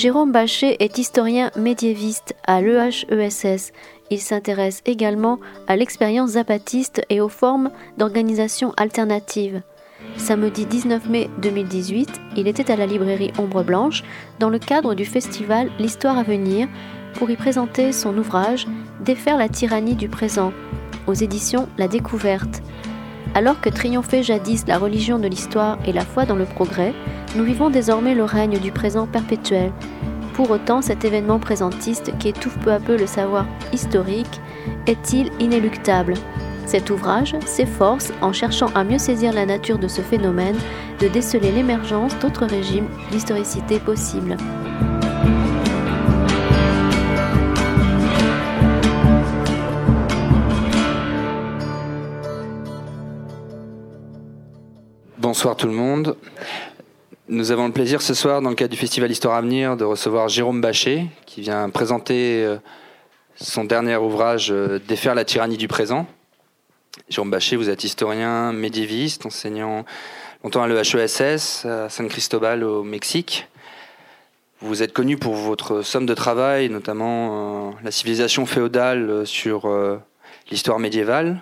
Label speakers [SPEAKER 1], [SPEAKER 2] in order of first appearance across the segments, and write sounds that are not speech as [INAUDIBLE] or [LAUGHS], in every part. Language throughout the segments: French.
[SPEAKER 1] Jérôme Bachet est historien médiéviste à l'EHESS. Il s'intéresse également à l'expérience zapatiste et aux formes d'organisation alternative. Samedi 19 mai 2018, il était à la librairie Ombre Blanche dans le cadre du festival L'Histoire à venir pour y présenter son ouvrage Défaire la tyrannie du présent aux éditions La Découverte. Alors que triomphait jadis la religion de l'histoire et la foi dans le progrès, nous vivons désormais le règne du présent perpétuel. Pour autant, cet événement présentiste qui étouffe peu à peu le savoir historique est-il inéluctable? Cet ouvrage s'efforce, en cherchant à mieux saisir la nature de ce phénomène, de déceler l'émergence d'autres régimes d'historicité possibles.
[SPEAKER 2] Bonsoir tout le monde. Nous avons le plaisir ce soir, dans le cadre du Festival Histoire à venir, de recevoir Jérôme Bachet, qui vient présenter euh, son dernier ouvrage euh, Défaire la tyrannie du présent. Jérôme Bachet, vous êtes historien médiéviste, enseignant longtemps à l'EHESS, à San Cristobal au Mexique. Vous êtes connu pour votre somme de travail, notamment euh, la civilisation féodale sur l'histoire médiévale.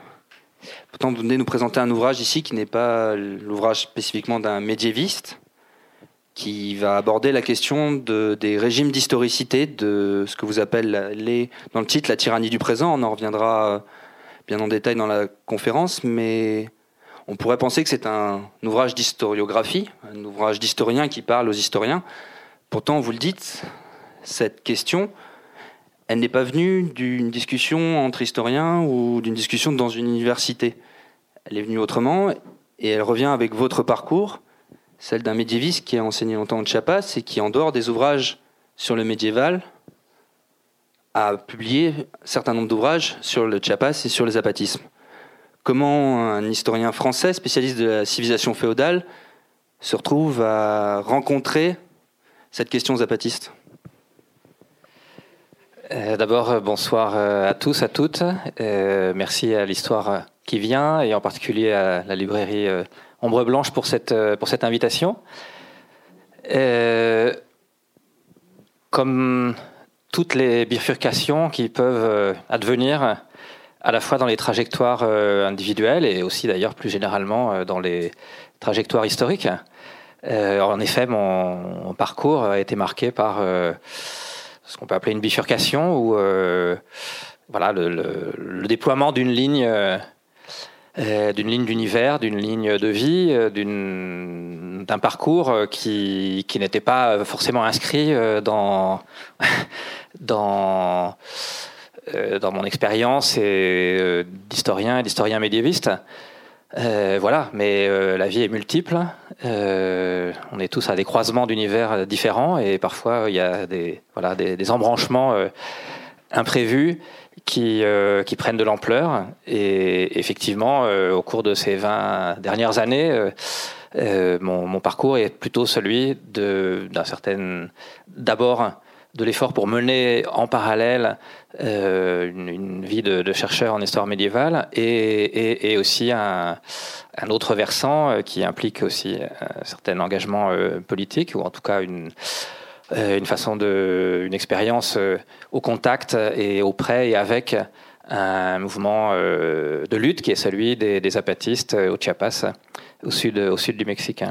[SPEAKER 2] Pourtant, vous venez nous présenter un ouvrage ici qui n'est pas l'ouvrage spécifiquement d'un médiéviste, qui va aborder la question de, des régimes d'historicité, de ce que vous appelez dans le titre la tyrannie du présent. On en reviendra euh, bien en détail dans la conférence, mais on pourrait penser que c'est un, ouvrage d'historiographie, un ouvrage d'historien qui parle aux historiens. Pourtant, vous le dites, cette question, elle n'est pas venue d'une discussion entre historiens ou d'une discussion dans une université. Elle est venue autrement et elle revient avec votre parcours celle d'un médiéviste qui a enseigné longtemps au Chiapas et qui, en dehors des ouvrages sur le médiéval, a publié un certain nombre d'ouvrages sur le Chiapas et sur le zapatisme. Comment un historien français, spécialiste de la civilisation féodale, se retrouve à rencontrer cette question zapatiste
[SPEAKER 3] euh, D'abord, euh, bonsoir euh, à tous, à toutes. merci à l'histoire qui vient et en particulier à la librairie Ombre Blanche pour cette, euh, pour cette invitation. Euh, comme toutes les bifurcations qui peuvent euh, advenir à la fois dans les trajectoires individuelles et aussi d'ailleurs plus généralement dans les trajectoires historiques. en effet, mon, parcours a été marqué par ce qu'on peut appeler une bifurcation ou voilà, le, déploiement d'une ligne d'une ligne d'univers, d'une ligne de vie, euh, d'un parcours euh, qui, n'était pas forcément inscrit dans, [LAUGHS] dans, mon expérience d'historien et d'historien médiéviste. voilà, mais la vie est multiple. on est tous à des croisements d'univers différents et parfois il y a des embranchements imprévus qui, euh, qui prennent de l'ampleur. Et effectivement, euh, au cours de ces 20 dernières années, euh, mon, parcours est plutôt celui d'un certain, d'abord, de l'effort pour mener en parallèle une, vie de, chercheur en histoire médiévale et, aussi un, autre versant qui implique aussi un certain engagement politique ou en tout cas une, une façon de, une expérience euh, au contact et auprès et avec un mouvement euh, de lutte qui est celui des, des zapatistes au Chiapas, au sud, au sud du Mexique.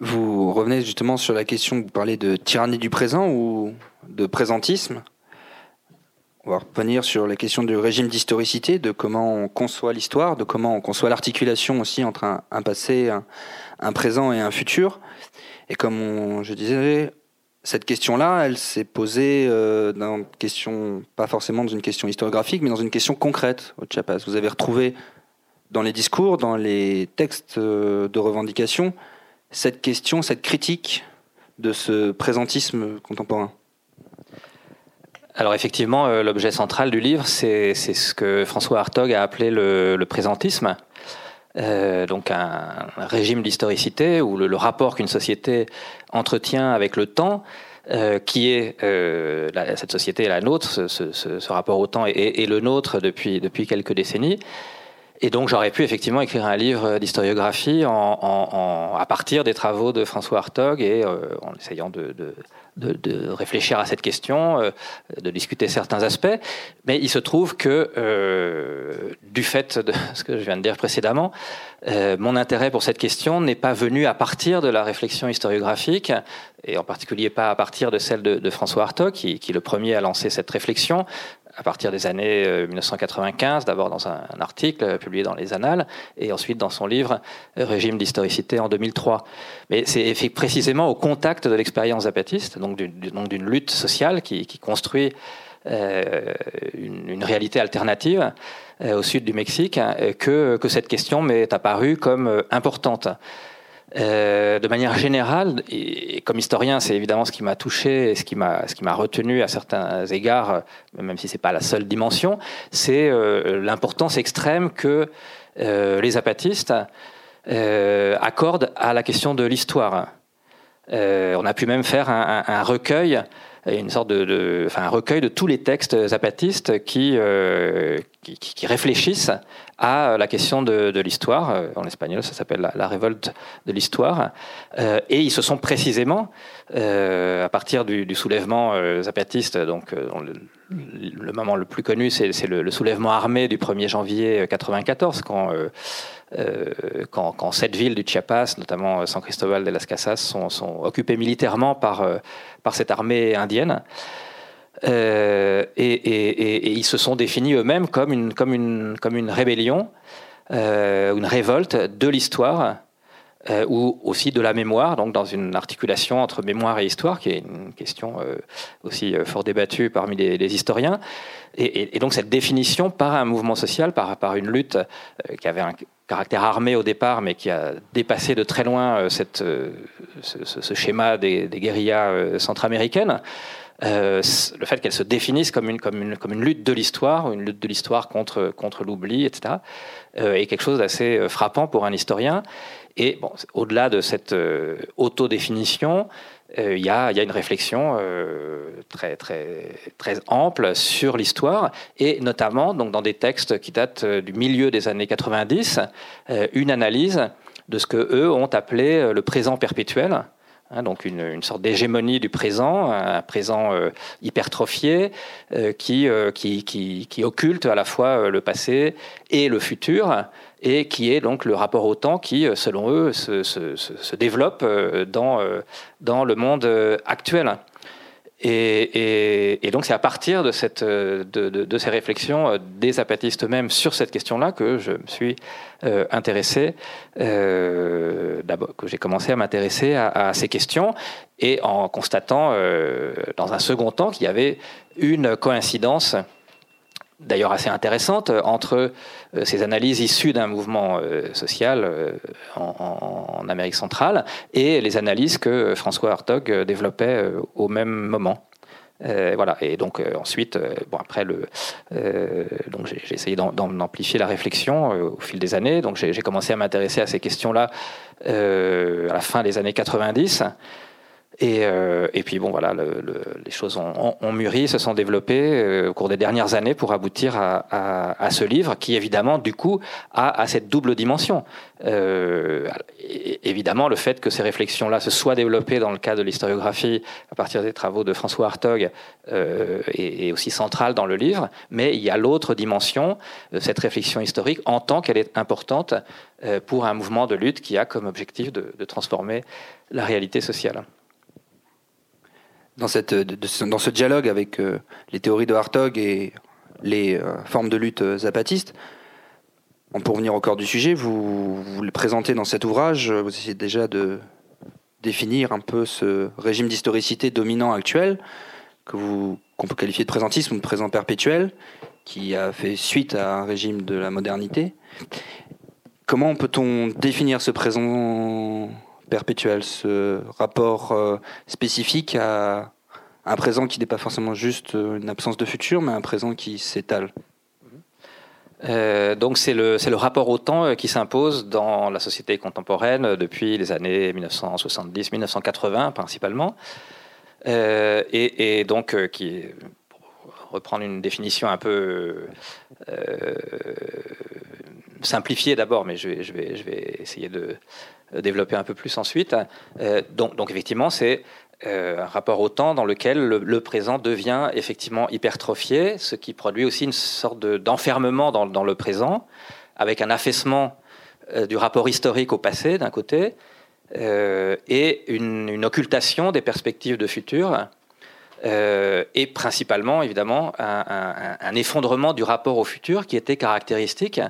[SPEAKER 2] Vous revenez justement sur la question, vous parlez de tyrannie du présent ou de présentisme. On va revenir sur la question du régime d'historicité, de comment on conçoit l'histoire, de comment on conçoit l'articulation aussi entre un, passé, un, présent et un futur. Et comme je disais, cette question-là, elle s'est posée euh, dans question, pas forcément dans une question historiographique, mais dans une question concrète au Chiapas. Vous avez retrouvé dans les discours, dans les textes euh, de revendication, cette question, cette critique de ce présentisme contemporain.
[SPEAKER 3] Alors effectivement, euh, l'objet central du livre, c'est ce que François Hartog a appelé le présentisme. Euh, donc un, régime d'historicité ou le, rapport qu'une société entretient avec le temps, euh, qui est euh, cette société la nôtre, ce, rapport au temps est, le nôtre depuis, depuis quelques décennies, Et donc j'aurais pu effectivement écrire un livre d'historiographie à partir des travaux de François Hartog et en essayant de, réfléchir à cette question, euh, de discuter certains aspects, mais il se trouve que, euh, du fait de [LAUGHS] ce que je viens de dire précédemment, euh, mon intérêt pour cette question n'est pas venu à partir de la réflexion historiographique, et en particulier pas à partir de celle de, François Hartog, qui, qui, le premier a lancé cette réflexion, à partir des années 1995, euh, d'abord dans un, article euh, publié dans les Annales, et ensuite dans son livre euh, Régime d'historicité en 2003. Mais c'est précisément au contact de l'expérience zapatiste, donc d'une lutte sociale qui, construit une, réalité alternative au sud du Mexique, que, que cette question m'est apparue comme importante. Euh, de manière générale, et, comme historien, c'est évidemment ce qui m'a touché et ce qui m'a retenu à certains égards, même si c'est pas la seule dimension, c'est euh, l'importance extrême que euh, les apatistes accordent à la question de l'histoire. on a pu même faire un, un recueil une sorte de, enfin, un recueil de tous les textes zapatistes qui, qui, qui, réfléchissent à la question de, l'histoire. Euh, en espagnol, ça s'appelle la, révolte de l'histoire. Euh, et ils se sont précisément, euh, à partir du, soulèvement zapatiste, donc le, moment le plus connu, c'est le, soulèvement armé du 1er janvier 1994, quand, quand, quand, sept villes du Chiapas, notamment San Cristobal de las Casas, sont, sont occupées militairement par, par cette armée indienne. Euh, et, ils se sont définis eux-mêmes comme une, comme, une, comme une rébellion, euh, une révolte de l'histoire, euh, ou aussi de la mémoire, donc dans une articulation entre mémoire et histoire, qui est une question aussi fort débattue parmi les, historiens. Et, donc cette définition par un mouvement social, par, par une lutte qui avait un caractère armé au départ, mais qui a dépassé de très loin cette, ce, schéma des, des guérillas centra-américaines, euh, le fait qu'elle se définisse comme une, lutte de l'histoire, une lutte de l'histoire contre, l'oubli, etc., euh, est quelque chose d'assez euh, frappant pour un historien. Et au-delà de cette autodéfinition, il y, a, une réflexion très, ample sur l'histoire, et notamment dans des textes qui datent du milieu des années 90, une analyse de ce que eux ont appelé le présent perpétuel, Hein, donc une, sorte d'hégémonie du présent, un présent euh, hypertrophié euh, euh, qui, occulte à la fois le passé et le futur, et qui est donc le rapport au temps qui, selon eux, se, développe dans le monde actuel. Et, donc c'est à partir de, ces réflexions euh, des apatistes eux-mêmes sur cette question-là que je me suis euh, intéressé, euh, que j'ai commencé à m'intéresser à, ces questions, et en constatant dans un second temps qu'il y avait une coïncidence d'ailleurs assez intéressante entre euh, ces analyses issues d'un mouvement euh, social euh, en, Amérique centrale et les analyses que François Hartog développait au même moment. voilà. Et donc ensuite, bon après le, donc j'ai essayé d'amplifier la réflexion au fil des années. Donc j'ai commencé à m'intéresser à ces questions-là à la fin des années 90. Euh, et, puis bon, voilà, les choses ont, mûri, se sont développées euh, au cours des dernières années pour aboutir à, ce livre qui, évidemment, du coup, a, cette double dimension. Euh, évidemment, le fait que ces réflexions-là se soient développées dans le cadre de l'historiographie à partir des travaux de François Hartog est, aussi central dans le livre, mais il y a l'autre dimension, cette réflexion historique, en tant qu'elle est importante pour un mouvement de lutte qui a comme objectif de transformer la réalité sociale
[SPEAKER 2] dans, cette, dans ce dialogue avec euh, les théories de Hartog et les euh, formes de lutte euh, zapatistes, pour venir au corps du sujet, vous, vous le présentez dans cet ouvrage, vous essayez déjà de définir un peu ce régime d'historicité dominant actuel, que vous, qu'on peut qualifier de présentisme ou de présent perpétuel, qui a fait suite à un régime de la modernité. Comment peut-on définir ce présent perpétuel, ce rapport euh, spécifique à un présent qui n'est pas forcément juste euh, une absence de futur, mais un présent qui s'étale.
[SPEAKER 3] Euh, donc c'est le, le rapport au temps qui s'impose dans la société contemporaine depuis les années 1970-1980 principalement, et, donc qui, pour reprendre une définition un peu simplifier d'abord, mais je vais, je, vais, je vais essayer de développer un peu plus ensuite. donc, donc effectivement, c'est un rapport au temps dans lequel le, présent devient effectivement hypertrophié, ce qui produit aussi une sorte d'enfermement dans, le présent, avec un affaissement du rapport historique au passé d'un côté, et une, occultation des perspectives de futur euh, et principalement, évidemment, un, effondrement du rapport au futur qui était caractéristique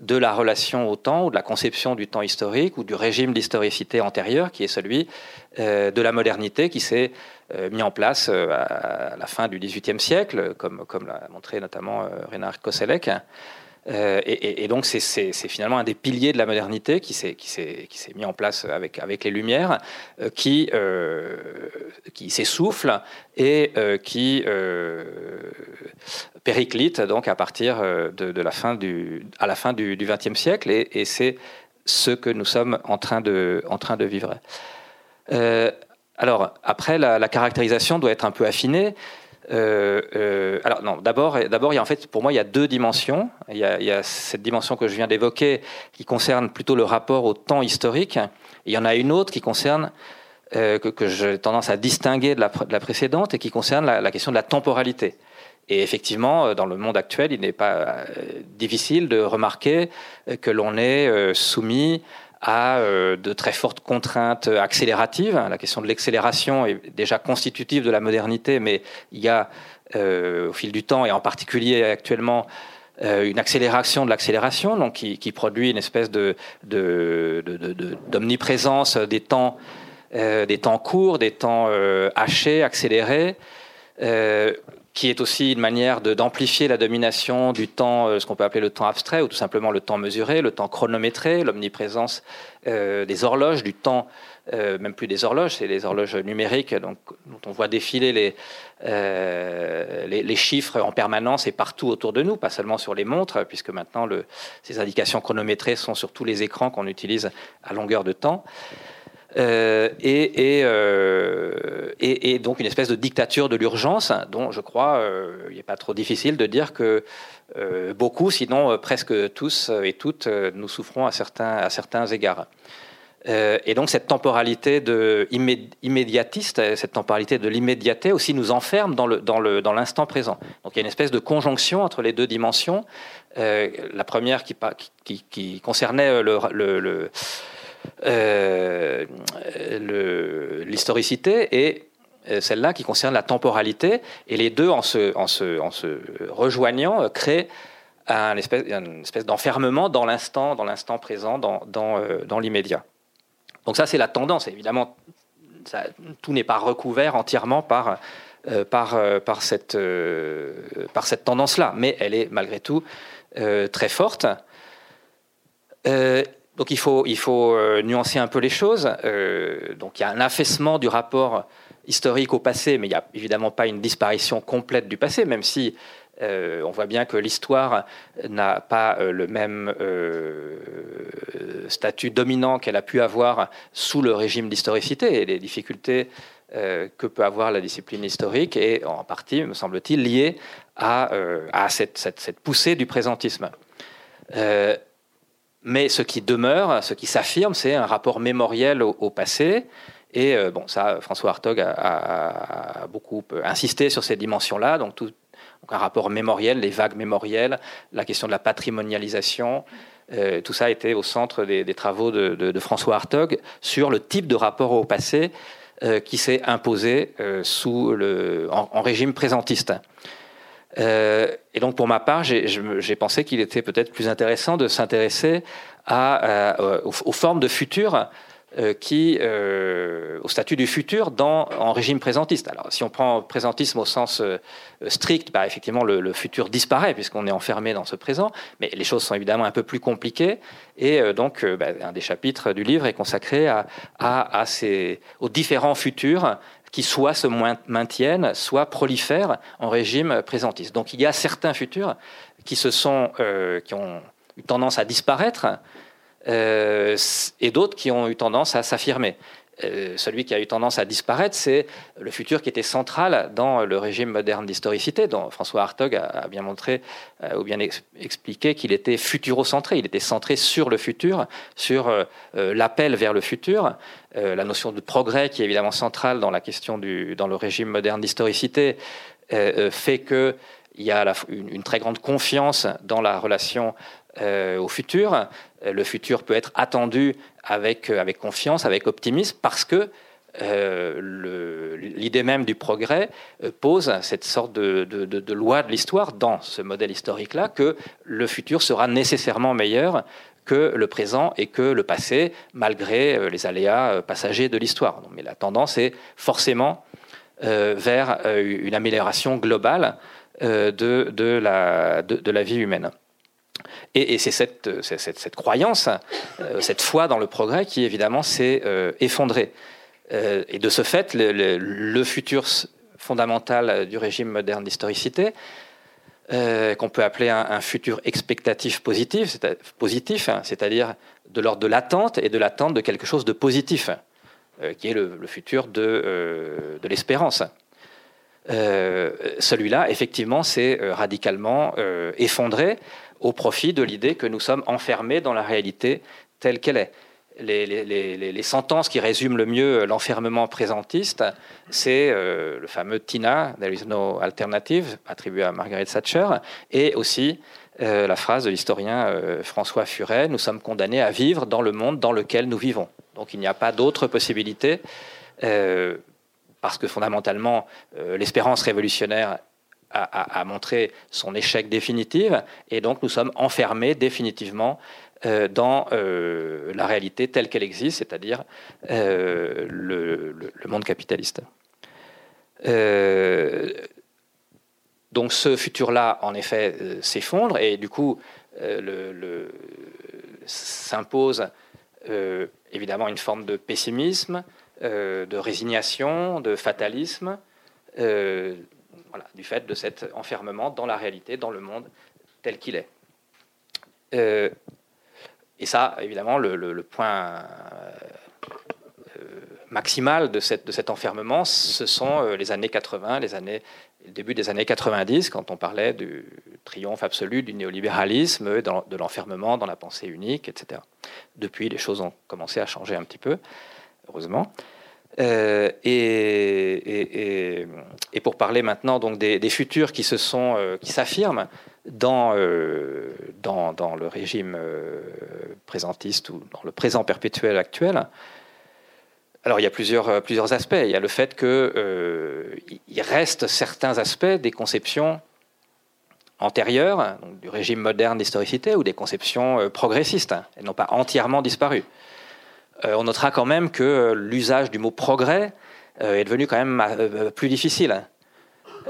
[SPEAKER 3] de la relation au temps ou de la conception du temps historique ou du régime d'historicité antérieur qui est celui euh, de la modernité qui s'est euh, mis en place à la fin du XVIIIe siècle, comme, comme l'a montré notamment Reinhard Koselleck. Euh, et, donc c'est finalement un des piliers de la modernité qui s'est mis en place avec, avec les Lumières, euh, qui, euh, qui s'essouffle et qui périclite donc à partir de, la fin du, à la fin du XXe siècle. Et, c'est ce que nous sommes en train de, en train de vivre. alors après, la, caractérisation doit être un peu affinée. Euh, euh, alors non, d'abord, d'abord, il en fait, pour moi, il y a deux dimensions. Il y a, cette dimension que je viens d'évoquer, qui concerne plutôt le rapport au temps historique. il y en a une autre qui concerne euh, que, j'ai tendance à distinguer de la, précédente et qui concerne la, question de la temporalité. Et effectivement, dans le monde actuel, il n'est pas difficile de remarquer que l'on est soumis à euh, de très fortes contraintes accélératives. La question de l'accélération est déjà constitutive de la modernité, mais il y a euh, au fil du temps, et en particulier actuellement, euh, une accélération de l'accélération, donc qui, qui, produit une espèce de, d'omniprésence de, des temps, des temps courts, des temps hachés, accélérés qui est aussi une manière d'amplifier la domination du temps, euh, ce qu'on peut appeler le temps abstrait, ou tout simplement le temps mesuré, le temps chronométré, l'omniprésence euh, des horloges, du temps, euh, même plus des horloges, c'est les horloges numériques, donc, dont on voit défiler les, chiffres en permanence et partout autour de nous, pas seulement sur les montres, puisque maintenant ces indications chronométrées sont sur tous les écrans qu'on utilise à longueur de temps. Euh, euh, et, donc une espèce de dictature de l'urgence dont je crois euh, il n'est pas trop difficile de dire que beaucoup, sinon presque tous et toutes, nous souffrons à certains, à certains égards. et donc cette temporalité de immédiatiste, cette temporalité de l'immédiateté aussi nous enferme dans l'instant le, dans le, dans présent. Donc il y a une espèce de conjonction entre les deux dimensions. la première qui, concernait le, euh, l'historicité et euh, celle-là qui concerne la temporalité. Et les deux, en se, rejoignant, euh, créent un espèce, une espèce d'enfermement dans l'instant, dans l'instant présent, dans, l'immédiat. Donc ça, c'est la tendance. Évidemment, tout n'est pas recouvert entièrement par cette, par cette tendance-là, mais elle est malgré tout très forte. Donc il faut, euh, nuancer un peu les choses. Euh, donc il y a un affaissement du rapport historique au passé, mais il n'y a évidemment pas une disparition complète du passé, même si euh, on voit bien que l'histoire n'a pas le même statut dominant qu'elle a pu avoir sous le régime d'historicité et les difficultés que peut avoir la discipline historique et en partie, me semble-t-il, liées à, cette, poussée du présentisme. Mais ce qui demeure, ce qui s'affirme, c'est un rapport mémoriel au, passé. Et euh, bon, ça, François Hartog a, beaucoup insisté sur ces dimensions-là. Donc, un rapport mémoriel, les vagues mémorielles, la question de la patrimonialisation. Euh, tout ça était au centre des, travaux de, François Hartog sur le type de rapport au passé euh, qui s'est imposé sous le, en, régime présentiste. Euh, et donc, pour ma part, j'ai pensé qu'il était peut-être plus intéressant de s'intéresser euh, aux, formes de futur euh, qui, au statut du futur en régime présentiste. Alors, si on prend présentisme au sens strict, bah, effectivement, le, futur disparaît puisqu'on est enfermé dans ce présent, mais les choses sont évidemment un peu plus compliquées. Et donc, bah, un des chapitres du livre est consacré aux différents futurs qui soit se maintiennent, soit prolifèrent en régime présentiste. Donc il y a certains futurs qui, euh, ont eu tendance à disparaître euh, et d'autres qui ont eu tendance à s'affirmer. Euh, celui qui a eu tendance à disparaître, c'est le futur qui était central dans le régime moderne d'historicité, dont François Hartog a, bien montré euh, ou bien expliqué qu'il était futurocentré, il était centré sur le futur, sur euh, l'appel vers le futur. la notion de progrès, qui est évidemment centrale dans la question du, dans le régime moderne d'historicité, fait qu'il y a une, très grande confiance dans la relation au futur. Le futur peut être attendu avec, euh, confiance, avec optimisme, parce que euh, l'idée même du progrès euh, pose cette sorte de, loi de l'histoire dans ce modèle historique-là, que le futur sera nécessairement meilleur que le présent et que le passé, malgré les aléas passagers de l'histoire. Mais la tendance est forcément vers une amélioration globale de la vie humaine. Et, c'est cette, cette, croyance, euh, cette foi dans le progrès qui évidemment s'est euh, effondrée. Euh, et de ce fait, le, futur fondamental du régime moderne d'historicité, qu'on peut appeler un, futur expectatif positif, hein, c'est-à-dire de l'ordre de l'attente et de l'attente de quelque chose de positif, qui est le, futur de l'espérance. Celui-là, effectivement, s'est radicalement effondré au profit de l'idée que nous sommes enfermés dans la réalité telle qu'elle est. Les, sentences qui résument le mieux l'enfermement présentiste, c'est euh, le fameux TINA, There is no alternative, attribué à Margaret Thatcher, et aussi euh, la phrase de l'historien euh, François Furet, nous sommes condamnés à vivre dans le monde dans lequel nous vivons. Donc il n'y a pas d'autre possibilité, parce que fondamentalement, l'espérance révolutionnaire a, montré son échec définitif, et donc nous sommes enfermés définitivement euh, dans euh, la réalité telle qu'elle existe, c'est-à-dire euh, le, monde capitaliste. donc ce futur-là, en effet, s'effondre, et du coup, s'impose évidemment une forme de pessimisme, de résignation, de fatalisme du fait de cet enfermement dans la réalité, dans le monde tel qu'il est. Euh, et ça, évidemment, le, point euh, maximal de, cette, de, cet enfermement, ce sont euh, les années 80, les années, le début des années 90, quand on parlait du triomphe absolu du néolibéralisme, de l'enfermement dans la pensée unique, etc. Depuis, les choses ont commencé à changer un petit peu, heureusement. Euh, et, pour parler maintenant donc des, futurs qui se sont, euh, qui s'affirment dans, euh, dans, dans, le régime présentiste ou dans le présent perpétuel actuel. Alors il y a plusieurs, plusieurs aspects. Il y a le fait qu'il reste certains aspects des conceptions antérieures, du régime moderne d'historicité, ou des conceptions progressistes. Elles n'ont pas entièrement disparu. Euh, on notera quand même que l'usage du mot progrès euh, est devenu quand même euh, plus difficile.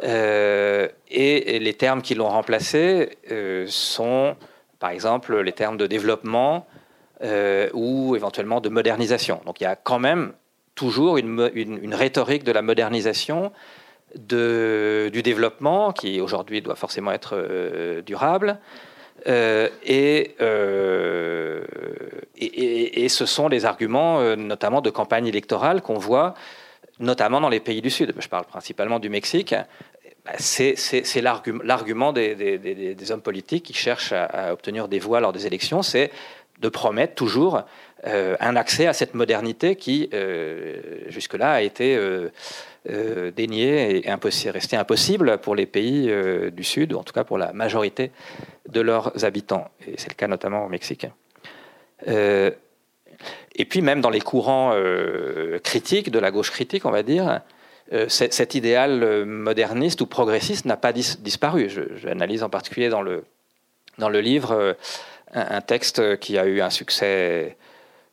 [SPEAKER 3] et les termes qui l'ont remplacé sont, par exemple, les termes de développement ou éventuellement de modernisation. Donc il y a quand même toujours une, rhétorique de la modernisation, du développement, qui aujourd'hui doit forcément être durable, euh, euh, et, et, ce sont les arguments, euh, notamment de campagne électorale, qu'on voit notamment dans les pays du Sud. Je parle principalement du Mexique. Bah, c'est l'argument des, des, hommes politiques qui cherchent à, obtenir des voix lors des élections, c'est de promettre toujours un accès à cette modernité qui, jusque-là, a été euh, dénié et impossible, resté impossible pour les pays euh, du Sud, ou en tout cas pour la majorité de leurs habitants. Et c'est le cas notamment au Mexique. Euh, et puis même dans les courants critiques, de la gauche critique, on va dire, cet idéal moderniste ou progressiste n'a pas disparu. J'analyse en particulier dans le, dans le livre un, texte qui a eu un succès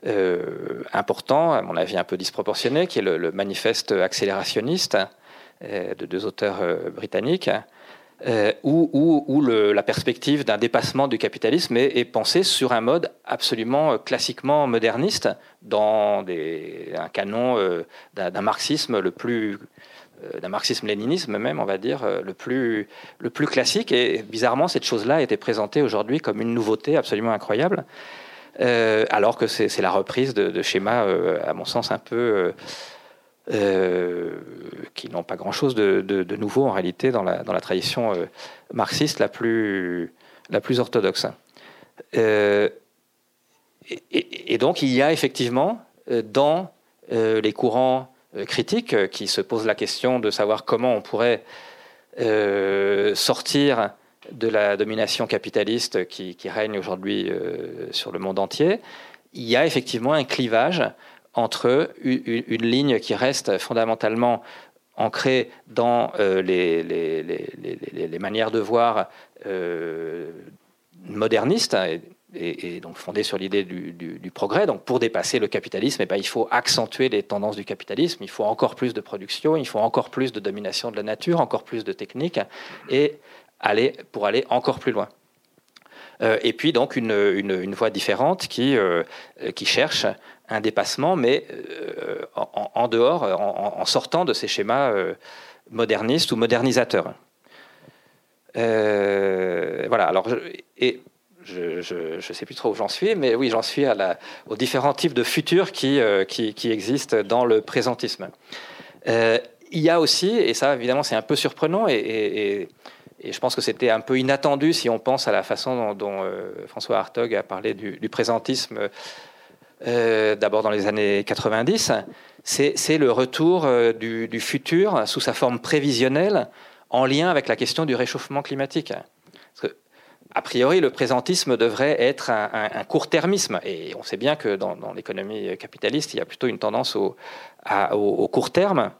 [SPEAKER 3] euh, important, à mon avis un peu disproportionné, qui est le, manifeste accélérationniste euh, de deux auteurs euh, britanniques, où, la perspective d'un dépassement du capitalisme est, pensée sur un mode absolument classiquement moderniste, dans un canon d'un marxisme le plus d'un marxisme-léninisme même, on va dire, le plus, le plus classique. Et bizarrement, cette chose-là a été présentée aujourd'hui comme une nouveauté absolument incroyable. Alors que c'est la reprise de, schémas, à mon sens, un peu... qui n'ont pas grand-chose de, nouveau en réalité dans la, tradition marxiste la plus, la plus orthodoxe. Et, donc il y a effectivement dans les courants critiques qui se posent la question de savoir comment on pourrait sortir de la domination capitaliste qui, règne aujourd'hui euh, sur le monde entier, il y a effectivement un clivage entre une, ligne qui reste fondamentalement ancrée dans euh, les, manières de voir euh, modernistes et, donc fondées sur l'idée du, progrès. Donc pour dépasser le capitalisme, eh ben, il faut accentuer les tendances du capitalisme, il faut encore plus de production, il faut encore plus de domination de la nature, encore plus de techniques. Et aller, pour aller encore plus loin. Euh, et puis donc une, une, voie différente qui, euh, qui cherche un dépassement, mais euh, en, dehors, en, sortant de ces schémas modernistes ou modernisateurs. voilà, alors, et je ne sais plus trop où j'en suis, mais oui, j'en suis à la, aux différents types de futurs qui, qui, qui existent dans le présentisme. il y a aussi, et ça évidemment c'est un peu surprenant, et je pense que c'était un peu inattendu si on pense à la façon dont, euh, François Hartog a parlé du, présentisme euh, d'abord dans les années 90. C'est le retour euh, du, futur sous sa forme prévisionnelle en lien avec la question du réchauffement climatique. a priori, le présentisme devrait être un, court-termisme. Et on sait bien que dans, l'économie capitaliste, il y a plutôt une tendance au court terme.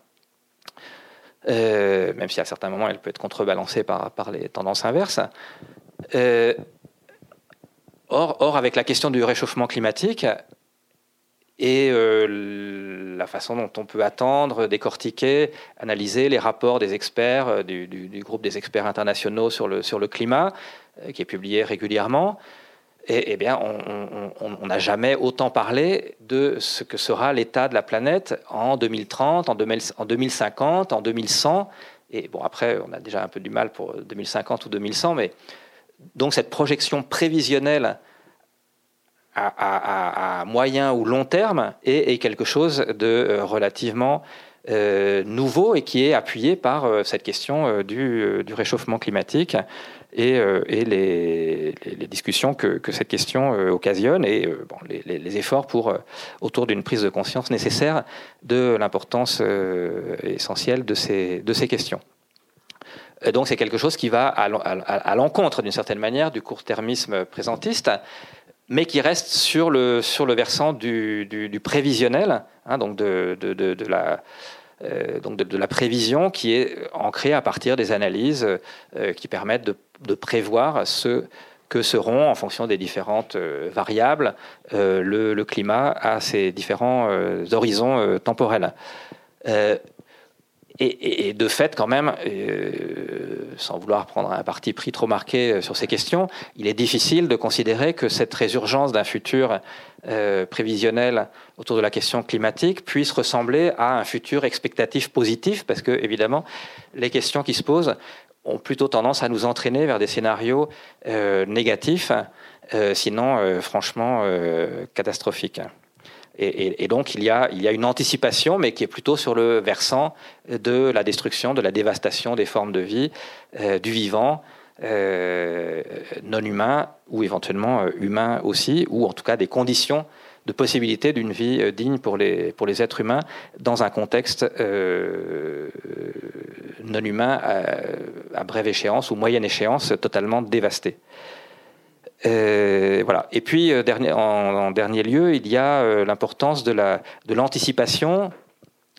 [SPEAKER 3] Euh, même si à certains moments elle peut être contrebalancée par, les tendances inverses. Euh, or, avec la question du réchauffement climatique et euh, la façon dont on peut attendre, décortiquer, analyser les rapports des experts, du, groupe des experts internationaux sur le climat, qui est publié régulièrement, eh bien, on n'a jamais autant parlé de ce que sera l'état de la planète en 2030, en, 2050, en 2100. Et bon, après, on a déjà un peu du mal pour 2050 ou 2100, mais donc cette projection prévisionnelle à, moyen ou long terme est, quelque chose de euh, relativement euh, nouveau et qui est appuyé par euh, cette question du, réchauffement climatique et, euh, les, discussions que, cette question euh, occasionne et euh, les, efforts pour, autour d'une prise de conscience nécessaire de l'importance essentielle de ces, de ces questions. Donc c'est quelque chose qui va à l'encontre d'une certaine manière du court-termisme présentiste, mais qui reste sur le, sur le versant du, prévisionnel, hein, donc de, la donc de, la prévision qui est ancrée à partir des analyses qui permettent de, prévoir ce que seront, en fonction des différentes euh, variables, le, climat à ces différents horizons temporels. Et, de fait, quand même, sans vouloir prendre un parti pris trop marqué sur ces questions, il est difficile de considérer que cette résurgence d'un futur euh, prévisionnel autour de la question climatique puisse ressembler à un futur expectatif positif, parce que évidemment, les questions qui se posent ont plutôt tendance à nous entraîner vers des scénarios euh, négatifs, euh, sinon franchement catastrophiques. Et, donc il y, a, une anticipation, mais qui est plutôt sur le versant de la destruction, de la dévastation des formes de vie, du vivant, euh, non humains ou éventuellement euh, humains aussi, ou en tout cas des conditions de possibilité d'une vie euh, digne pour les, pour les êtres humains dans un contexte non humain à, brève échéance ou moyenne échéance totalement dévasté. voilà. Et puis, en, dernier lieu, il y a l'importance de l'anticipation de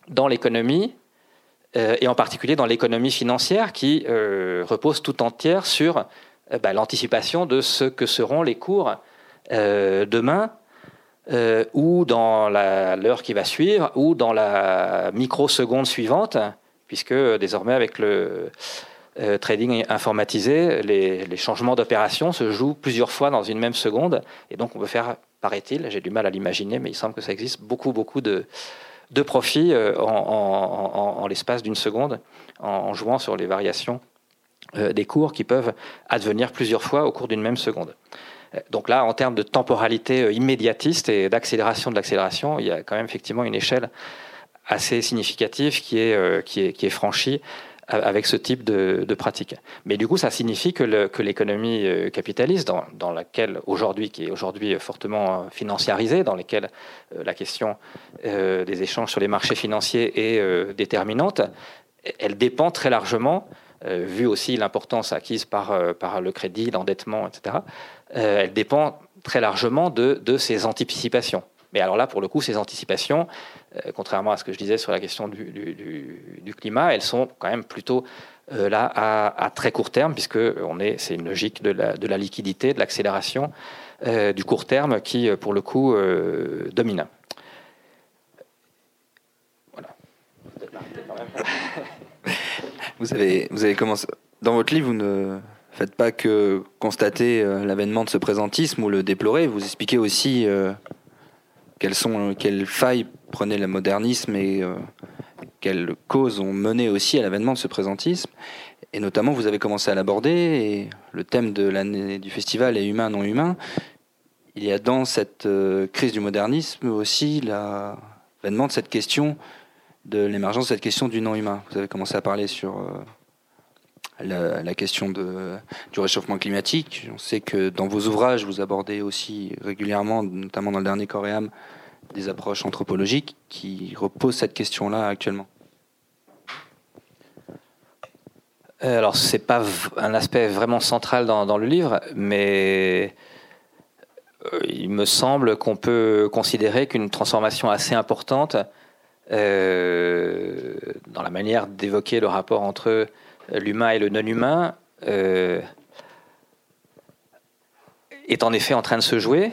[SPEAKER 3] dans l'économie euh, et en particulier dans l'économie financière qui euh, repose tout entière sur euh, bah, l'anticipation de ce que seront les cours demain ou dans l'heure qui va suivre ou dans la microseconde suivante, puisque désormais avec le trading informatisé, les, changements d'opération se jouent plusieurs fois dans une même seconde, et donc on peut faire, paraît-il, j'ai du mal à l'imaginer, mais il semble que ça existe beaucoup, beaucoup de, de profit euh, en, l'espace d'une seconde en, jouant sur les variations euh, des cours qui peuvent advenir plusieurs fois au cours d'une même seconde. Donc là, en termes de temporalité immédiatiste et d'accélération de l'accélération, il y a quand même effectivement une échelle assez significative qui est, est franchie avec ce type de, pratique. Mais du coup, ça signifie que l'économie euh, capitaliste, dans, laquelle aujourd'hui, qui est aujourd'hui fortement financiarisée, dans laquelle euh, la question euh, des échanges sur les marchés financiers est déterminante, elle dépend très largement, vu aussi l'importance acquise par le crédit, l'endettement, etc., elle dépend très largement de, de ces anticipations. Mais alors là, pour le coup, ces anticipations, euh, contrairement à ce que je disais sur la question du, climat, elles sont quand même plutôt euh, là à, très court terme, puisque on est, c'est une logique de la, liquidité, de l'accélération euh, du court terme qui, pour le coup, domine.
[SPEAKER 2] Voilà. Vous avez, vous avez commencé. Dans votre livre, vous ne faites pas que constater l'avènement de ce présentisme ou le déplorer, vous expliquez aussi quelles, sont, quelles failles prenait le modernisme et euh, quelles causes ont mené aussi à l'avènement de ce présentisme. Et notamment, vous avez commencé à l'aborder, et le thème de l'année du festival est humain, non humain. Il y a dans cette euh, crise du modernisme aussi l'avènement de cette question, de l'émergence de cette question du non humain. Vous avez commencé à parler sur la, question du réchauffement climatique. On sait que dans vos ouvrages, vous abordez aussi régulièrement, notamment dans le dernier Coréam, des approches anthropologiques qui reposent cette question-là actuellement
[SPEAKER 3] euh, Alors, ce n'est pas un aspect vraiment central dans, le livre, mais euh, il me semble qu'on peut considérer qu'une transformation assez importante euh, dans la manière d'évoquer le rapport entre l'humain et le non-humain est en effet en train de se jouer.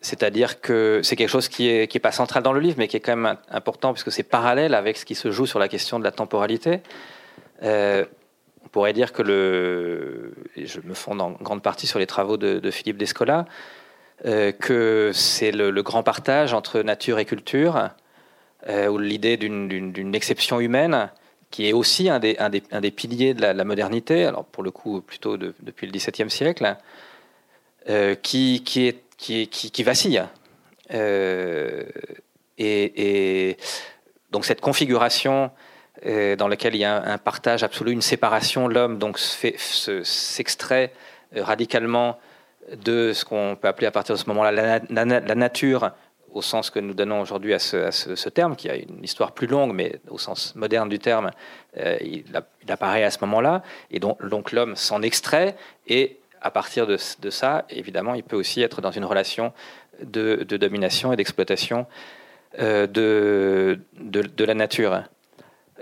[SPEAKER 3] C'est-à-dire que c'est quelque chose qui n'est qui est pas central dans le livre, mais qui est quand même important puisque c'est parallèle avec ce qui se joue sur la question de la temporalité. Euh, on pourrait dire que le, je me fonde en grande partie sur les travaux de, Philippe Descola, euh, que c'est le, grand partage entre nature et culture, euh, ou l'idée d'une exception humaine, qui est aussi un des, piliers de la, modernité, alors pour le coup plutôt depuis le XVIIe siècle, qui, qui vacille. Euh, et, donc cette configuration euh, dans laquelle il y a un, partage absolu, une séparation, l'homme s'extrait euh, radicalement de ce qu'on peut appeler à partir de ce moment-là la, nature, au sens que nous donnons aujourd'hui à, ce, terme, qui a une histoire plus longue, mais au sens moderne du terme, il, apparaît à ce moment-là, et donc, donc l'homme s'en extrait et à partir de, ça, évidemment, il peut aussi être dans une relation de, domination et d'exploitation euh, de, de, la nature.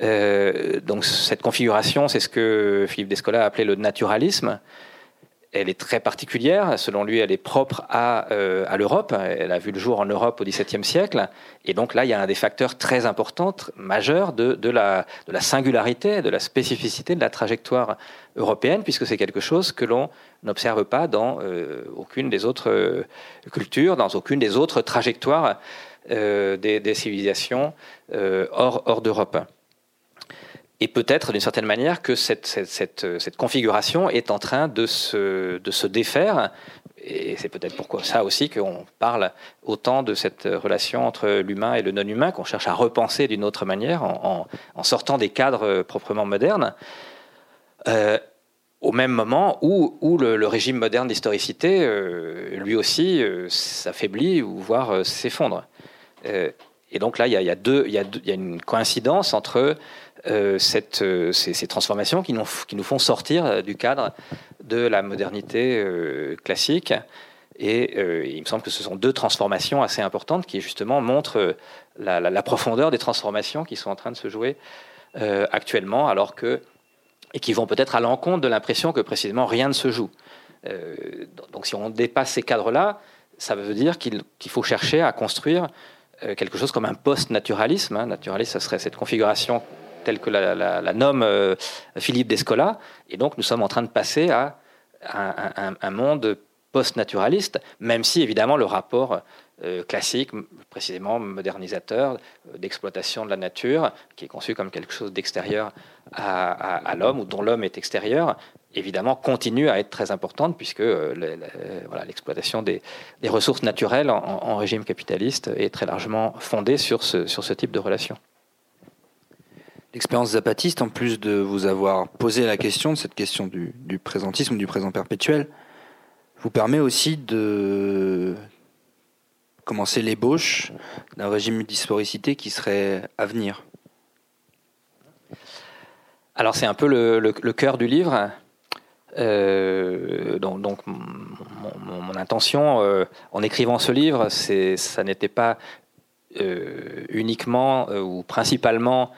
[SPEAKER 3] Euh, donc cette configuration, c'est ce que Philippe Descola a appelé le naturalisme, elle est très particulière. Selon lui, elle est propre à, euh, à l'Europe. Elle a vu le jour en Europe au XVIIe siècle. Et donc là, il y a un des facteurs très importants, majeurs de, la, singularité, de la spécificité de la trajectoire européenne, puisque c'est quelque chose que l'on n'observe pas dans euh, aucune des autres euh, cultures, dans aucune des autres trajectoires des, civilisations hors d'Europe. Et peut-être d'une certaine manière que cette, cette, cette, configuration est en train de se, de se défaire. Et c'est peut-être pourquoi ça aussi qu'on parle autant de cette relation entre l'humain et le non-humain, qu'on cherche à repenser d'une autre manière en, en, sortant des cadres proprement modernes. Euh, au même moment où, où le, régime moderne d'historicité, euh, lui aussi, euh, s'affaiblit ou voire s'effondre. et donc là, il y, y il y a une coïncidence entre euh, cette, euh, ces, transformations qui nous, qui nous, font sortir euh, du cadre de la modernité classique. Et il me semble que ce sont deux transformations assez importantes qui justement montrent la, profondeur des transformations qui sont en train de se jouer actuellement, alors que et qui vont peut-être à l'encontre de l'impression que précisément rien ne se joue. donc si on dépasse ces cadres-là, ça veut dire qu'il faut chercher à construire quelque chose comme un post-naturalisme. Hein. Naturalisme, ça serait cette configuration telle que la, nomme euh, Philippe Descola. Et donc, nous sommes en train de passer à un, monde post-naturaliste, même si évidemment le rapport euh, classique, précisément modernisateur, euh, d'exploitation de la nature, qui est conçu comme quelque chose d'extérieur à, l'homme ou dont l'homme est extérieur, évidemment, continue à être très importante puisque l'exploitation des, ressources naturelles en, régime capitaliste est très largement fondée sur ce, sur ce type de relation.
[SPEAKER 2] L'expérience zapatiste, en plus de vous avoir posé la question, cette question du, du présentisme, du présent perpétuel, vous permet aussi de commencer l'ébauche d'un régime d'historicité qui serait à venir.
[SPEAKER 3] Alors c'est un peu le, cœur du livre. Euh, donc, mon, intention euh, en écrivant ce livre, ça n'était pas euh, uniquement ou principalement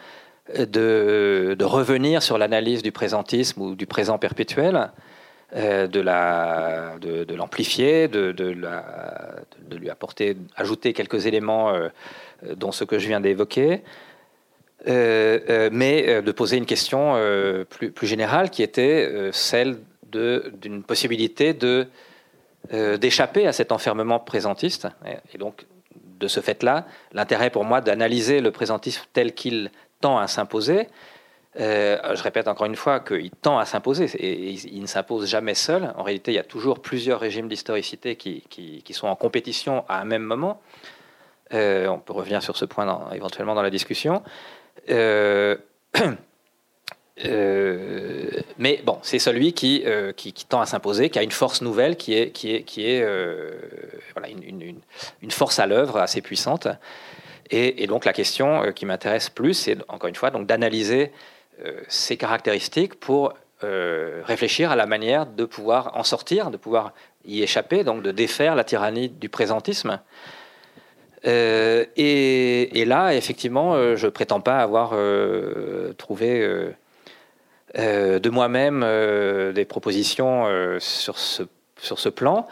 [SPEAKER 3] de, revenir sur l'analyse du présentisme ou du présent perpétuel, euh, de l'amplifier, de, de, de, lui apporter, ajouter quelques éléments euh, dont ce que je viens d'évoquer, euh, mais de poser une question plus, plus, générale qui était celle d'une possibilité d'échapper à cet enfermement présentiste. Et donc, de ce fait-là, l'intérêt pour moi d'analyser le présentisme tel qu'il tend à s'imposer. Euh, je répète encore une fois qu'il tend à s'imposer et il ne s'impose jamais seul. En réalité, il y a toujours plusieurs régimes d'historicité qui, sont en compétition à un même moment. Euh, on peut revenir sur ce point éventuellement dans la discussion. Euh, [COUGHS] mais bon, c'est celui qui, tend à s'imposer, qui a une force nouvelle, qui est, une, force à l'œuvre assez puissante. Et, donc la question euh, qui m'intéresse plus, c'est encore une fois d'analyser euh, ces caractéristiques pour euh, réfléchir à la manière de pouvoir en sortir, de pouvoir y échapper, donc de défaire la tyrannie du présentisme. et, là, effectivement, je prétends pas avoir trouvé de moi-même des propositions sur ce plan.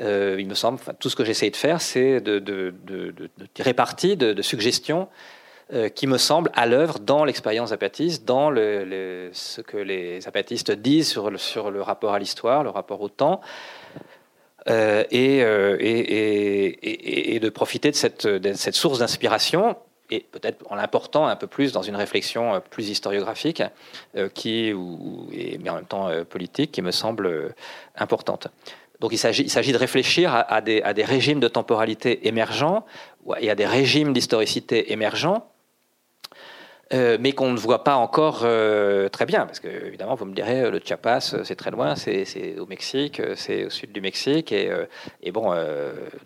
[SPEAKER 3] Euh, il me semble, tout ce que j'essaye de faire, c'est de, de, de, tirer parti de, suggestions euh, qui me semblent à l'œuvre dans l'expérience zapatiste, dans ce que les zapatistes disent sur le, rapport à l'histoire, le rapport au temps, euh, et, et, et, de profiter de cette, source d'inspiration et peut-être en l'important un peu plus dans une réflexion plus historiographique, qui, ou, mais en même temps politique, qui me semble importante. Donc il s'agit de réfléchir à, des, régimes de temporalité émergents et à des régimes d'historicité émergents, euh, mais qu'on ne voit pas encore euh, très bien, parce que évidemment vous me direz le Chiapas c'est très loin, c'est au Mexique, c'est au sud du Mexique, et, euh, bon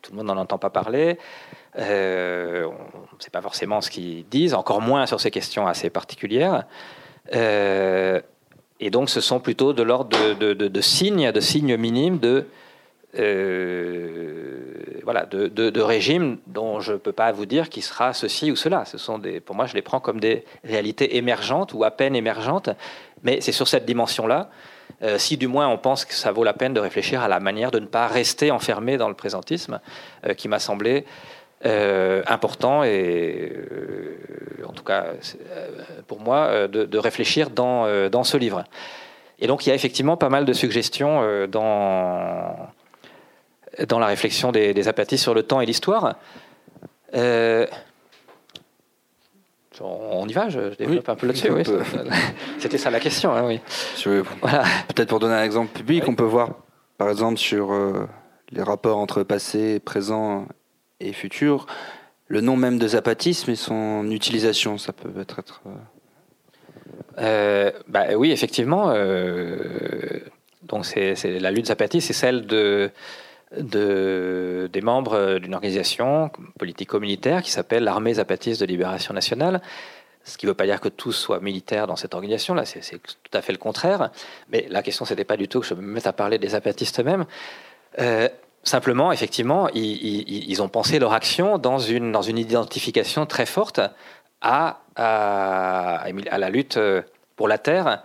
[SPEAKER 3] tout le monde n'en entend pas parler. on ne sait pas forcément ce qu'ils disent, encore moins sur ces questions assez particulières. et donc, ce sont plutôt de l'ordre de, signes, de signes minimes de euh, voilà, de, de, régimes dont je ne peux pas vous dire qui sera ceci ou cela. Ce sont pour moi, je les prends comme des réalités émergentes ou à peine émergentes, mais c'est sur cette dimension-là. Euh, si du moins on pense que ça vaut la peine de réfléchir à la manière de ne pas rester enfermé dans le présentisme, euh, qui m'a semblé important et en tout cas pour moi de, de réfléchir dans ce livre. Et donc il y a effectivement pas mal de suggestions dans dans la réflexion des, des apathis sur le temps et l'histoire. Euh, on y va, je, développe un peu là-dessus. [LAUGHS] [LAUGHS] C'était ça la question, hein, oui.
[SPEAKER 2] Peut-être pour donner un exemple public, on peut voir, par exemple, sur euh, les rapports entre passé, présent et futur, le nom même de zapatisme et son utilisation, ça peut être. être
[SPEAKER 3] euh, bah, oui, effectivement. donc, c'est la lutte zapatiste, c'est celle de de, des membres d'une organisation politico-militaire qui s'appelle l'Armée zapatiste de libération nationale. Ce qui ne veut pas dire que tous soient militaires dans cette organisation, là, c'est tout à fait le contraire. Mais la question, c'était pas du tout que je me mette à parler des zapatistes eux-mêmes. Euh, simplement, effectivement, ils, ont pensé leur action dans une, identification très forte à, la lutte pour la terre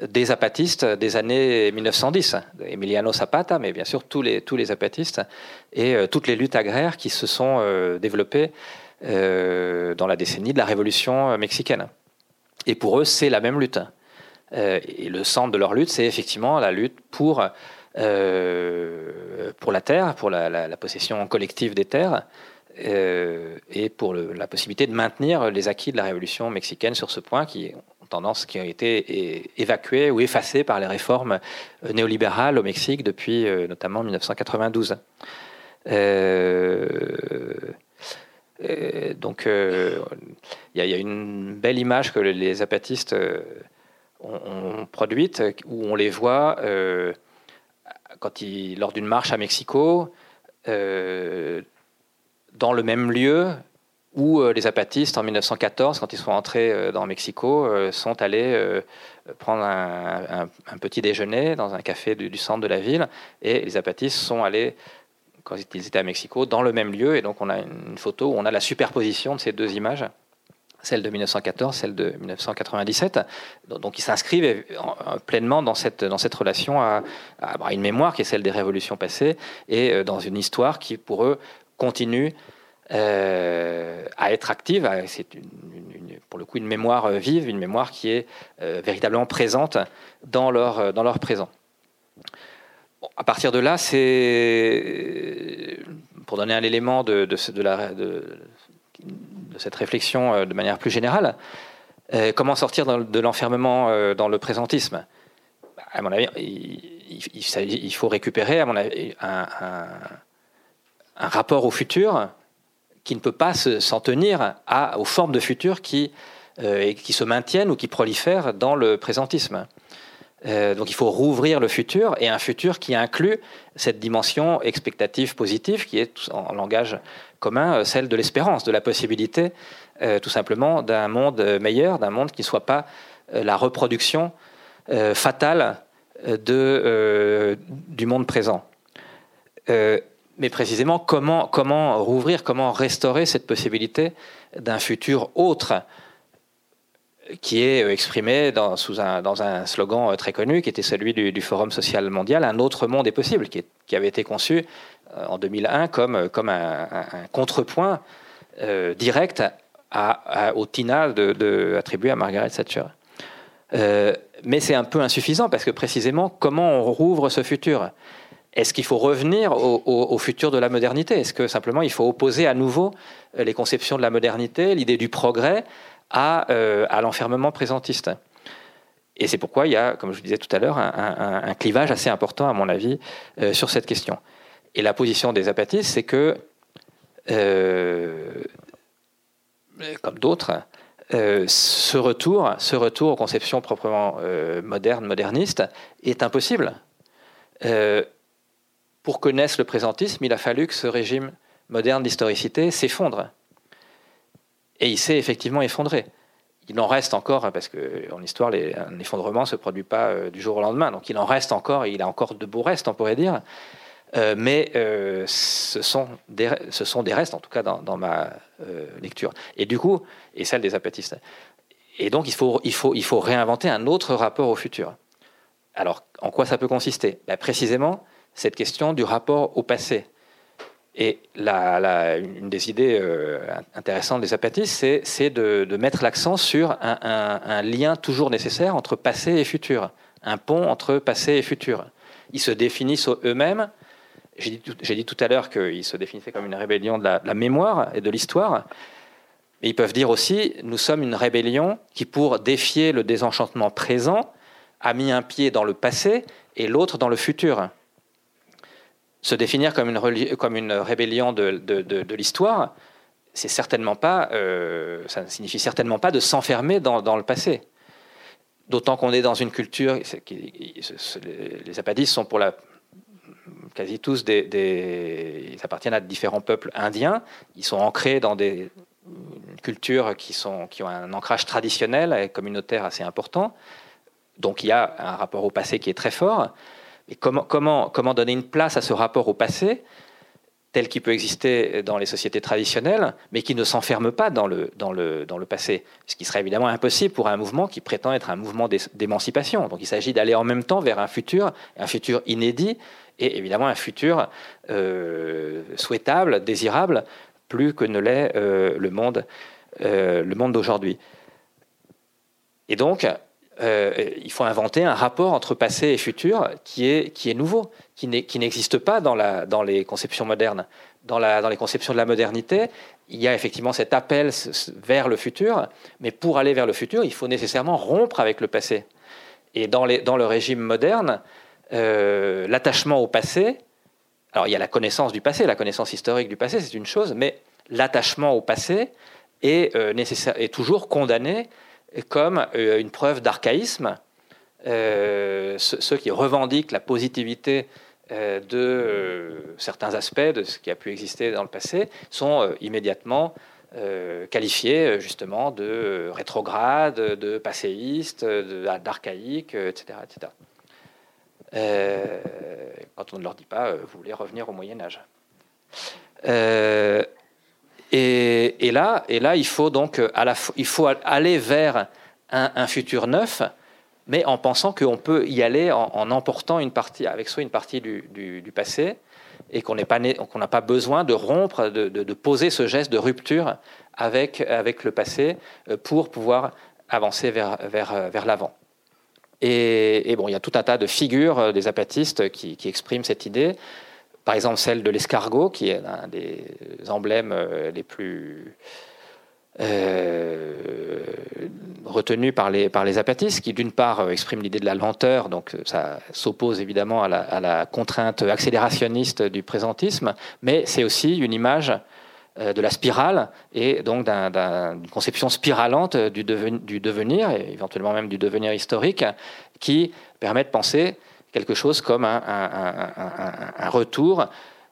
[SPEAKER 3] des zapatistes des années 1910, Emiliano Zapata, mais bien sûr tous les, tous les zapatistes, et euh, toutes les luttes agraires qui se sont euh, développées euh, dans la décennie de la révolution mexicaine. Et pour eux, c'est la même lutte. et le centre de leur lutte, c'est effectivement la lutte pour, pour la terre, pour la, possession collective des terres, et pour la possibilité de maintenir les acquis de la révolution mexicaine sur ce point qui, tendance qui a été évacuée ou effacée par les réformes néolibérales au Mexique depuis notamment 1992. donc, il y, a une belle image que les zapatistes ont, produite où on les voit lors d'une marche à Mexico, dans le même lieu où euh, les zapatistes, en 1914, quand ils sont entrés euh, dans Mexico, euh, sont allés prendre un, petit déjeuner dans un café du, centre de la ville, et les zapatistes sont allés, quand ils étaient à Mexico, dans le même lieu, et donc on a une photo où on a la superposition de ces deux images celle de 1914, celle de 1997. Donc ils s'inscrivent pleinement dans cette, relation à, une mémoire qui est celle des révolutions passées et dans une histoire qui, pour eux, continue euh, à être active. C'est pour le coup une mémoire euh, vive, une mémoire qui est euh, véritablement présente dans leur, dans leur présent. à partir de là, c'est pour donner un élément de, de, cette réflexion de manière plus générale. comment sortir de l'enfermement dans le présentisme? À mon avis, il, faut récupérer, à mon avis, un rapport au futur qui ne peut pas s'en tenir aux formes de futur qui, euh, qui se maintiennent ou qui prolifèrent dans le présentisme. Euh, donc il faut rouvrir le futur et un futur qui inclut cette dimension expectative positive qui est en langage commun euh, celle de l'espérance, de la possibilité tout simplement d'un monde meilleur, d'un monde qui ne soit pas la reproduction fatale du monde présent mais précisément comment, rouvrir, comment restaurer cette possibilité d'un futur autre qui est exprimé dans, sous un, slogan très connu qui était celui du, Forum social mondial, un autre monde est possible, qui, avait été conçu euh, en 2001 comme, un, contrepoint euh, direct au TINA de, attribué à Margaret Thatcher. Euh, mais c'est un peu insuffisant parce que précisément, comment on rouvre ce futur? Est-ce qu'il faut revenir au, futur de la modernité? Est-ce que simplement il faut opposer à nouveau euh, les conceptions de la modernité, l'idée du progrès, à, euh, l'enfermement présentiste? Et c'est pourquoi il y a, comme je vous disais tout à l'heure, un, clivage assez important, à mon avis, euh, sur cette question. Et la position des apatistes, c'est que, comme d'autres, ce, retour, ce retour aux conceptions proprement modernes, modernistes, est impossible pour que naisse le présentisme, il a fallu que ce régime moderne d'historicité s'effondre. Et il s'est effectivement effondré. Il en reste encore, parce qu'en histoire, un effondrement ne se produit pas euh, du jour au lendemain, donc il en reste encore, et il a encore de beaux restes, on pourrait dire. Euh, mais euh, ce, sont des, restes, en tout cas dans, ma lecture. Et du coup, et celle des apatistes. Et donc, il faut réinventer un autre rapport au futur. Alors, en quoi ça peut consister? Ben, Précisément, cette question du rapport au passé. Et une des idées euh, intéressantes des apatistes, c'est de, mettre l'accent sur un, lien toujours nécessaire entre passé et futur, un pont entre passé et futur. Ils se définissent eux-mêmes. J'ai dit, tout à l'heure qu'ils se définissaient comme une rébellion de la, de la mémoire et de l'histoire. Mais ils peuvent dire aussi, nous sommes une rébellion qui, pour défier le désenchantement présent, a mis un pied dans le passé et l'autre dans le futur se définir comme une, comme une rébellion de, de, l'histoire, c'est certainement pas, euh, ça ne signifie certainement pas de s'enfermer dans, dans, le passé. D'autant qu'on est dans une culture, les apadistes sont pour la quasi tous des, ils appartiennent à différents peuples indiens. Ils sont ancrés dans des cultures qui, sont, qui ont un ancrage traditionnel et communautaire assez important. Donc il y a un rapport au passé qui est très fort. Et comment, donner une place à ce rapport au passé tel qu'il peut exister dans les sociétés traditionnelles, mais qui ne s'enferme pas dans le, passé, ce qui serait évidemment impossible pour un mouvement qui prétend être un mouvement d'émancipation. Donc il s'agit d'aller en même temps vers un futur, un futur inédit, et évidemment un futur euh, souhaitable, désirable, plus que ne l'est euh, le monde, euh, monde d'aujourd'hui. Et donc, il faut inventer un rapport entre passé et futur qui est, qui est nouveau, qui n'existe pas dans, les conceptions modernes. Dans, les conceptions de la modernité, il y a effectivement cet appel vers le futur, mais pour aller vers le futur, il faut nécessairement rompre avec le passé. Et dans le régime moderne, euh, l'attachement au passé, alors il y a la connaissance du passé, la connaissance historique du passé, c'est une chose, mais l'attachement au passé est, euh, nécessaire, est toujours condamné comme euh, une preuve d'archaïsme. ceux qui revendiquent la positivité de certains aspects de ce qui a pu exister dans le passé sont immédiatement qualifiés justement de rétrograde, de passéiste, d'archaïque, etc., etc. Euh, quand on ne leur dit pas, euh, vous voulez revenir au Moyen Âge. Euh, et, là, et là, il faut donc la, il faut aller vers un, futur neuf, mais en pensant qu'on peut y aller en, emportant une partie, avec soi une partie du, passé, et qu'on n'a pas, pas, besoin de rompre, de, poser ce geste de rupture avec, avec le passé pour pouvoir avancer vers, vers, vers l'avant. Et, bon, il y a tout un tas de figures euh, des apatistes qui, expriment cette idée. Par exemple, celle de l'escargot, qui est un des emblèmes euh, les plus euh, retenus par les, par apatistes, qui d'une part exprime l'idée de la lenteur, donc ça s'oppose évidemment à la, contrainte accélérationniste du présentisme, mais c'est aussi une image euh, de la spirale et donc d'une conception spiralante du, du, devenir, et éventuellement même du devenir historique, qui permet de penser quelque chose comme un, retour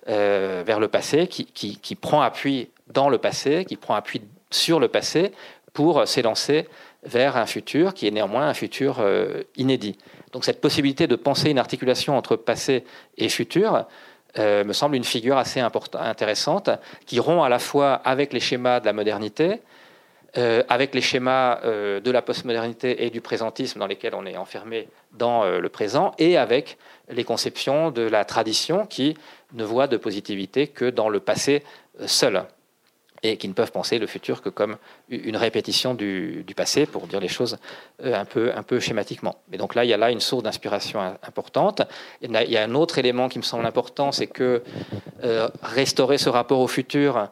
[SPEAKER 3] euh, vers le passé qui, prend appui dans le passé, qui prend appui sur le passé pour s'élancer vers un futur qui est néanmoins un futur euh, inédit. Donc cette possibilité de penser une articulation entre passé et futur, euh, me semble une figure assez intéressante, qui rompt à la fois avec les schémas de la modernité, euh, avec les schémas euh, de la postmodernité et du présentisme dans lesquels on est enfermé dans le présent, et avec les conceptions de la tradition qui ne voient de positivité que dans le passé seul et qui ne peuvent penser le futur que comme une répétition du, passé, pour dire les choses euh, un peu, un peu schématiquement. Mais donc là, il y a là une source d'inspiration importante. Il y a un autre élément qui me semble important, c'est que euh, restaurer ce rapport au futur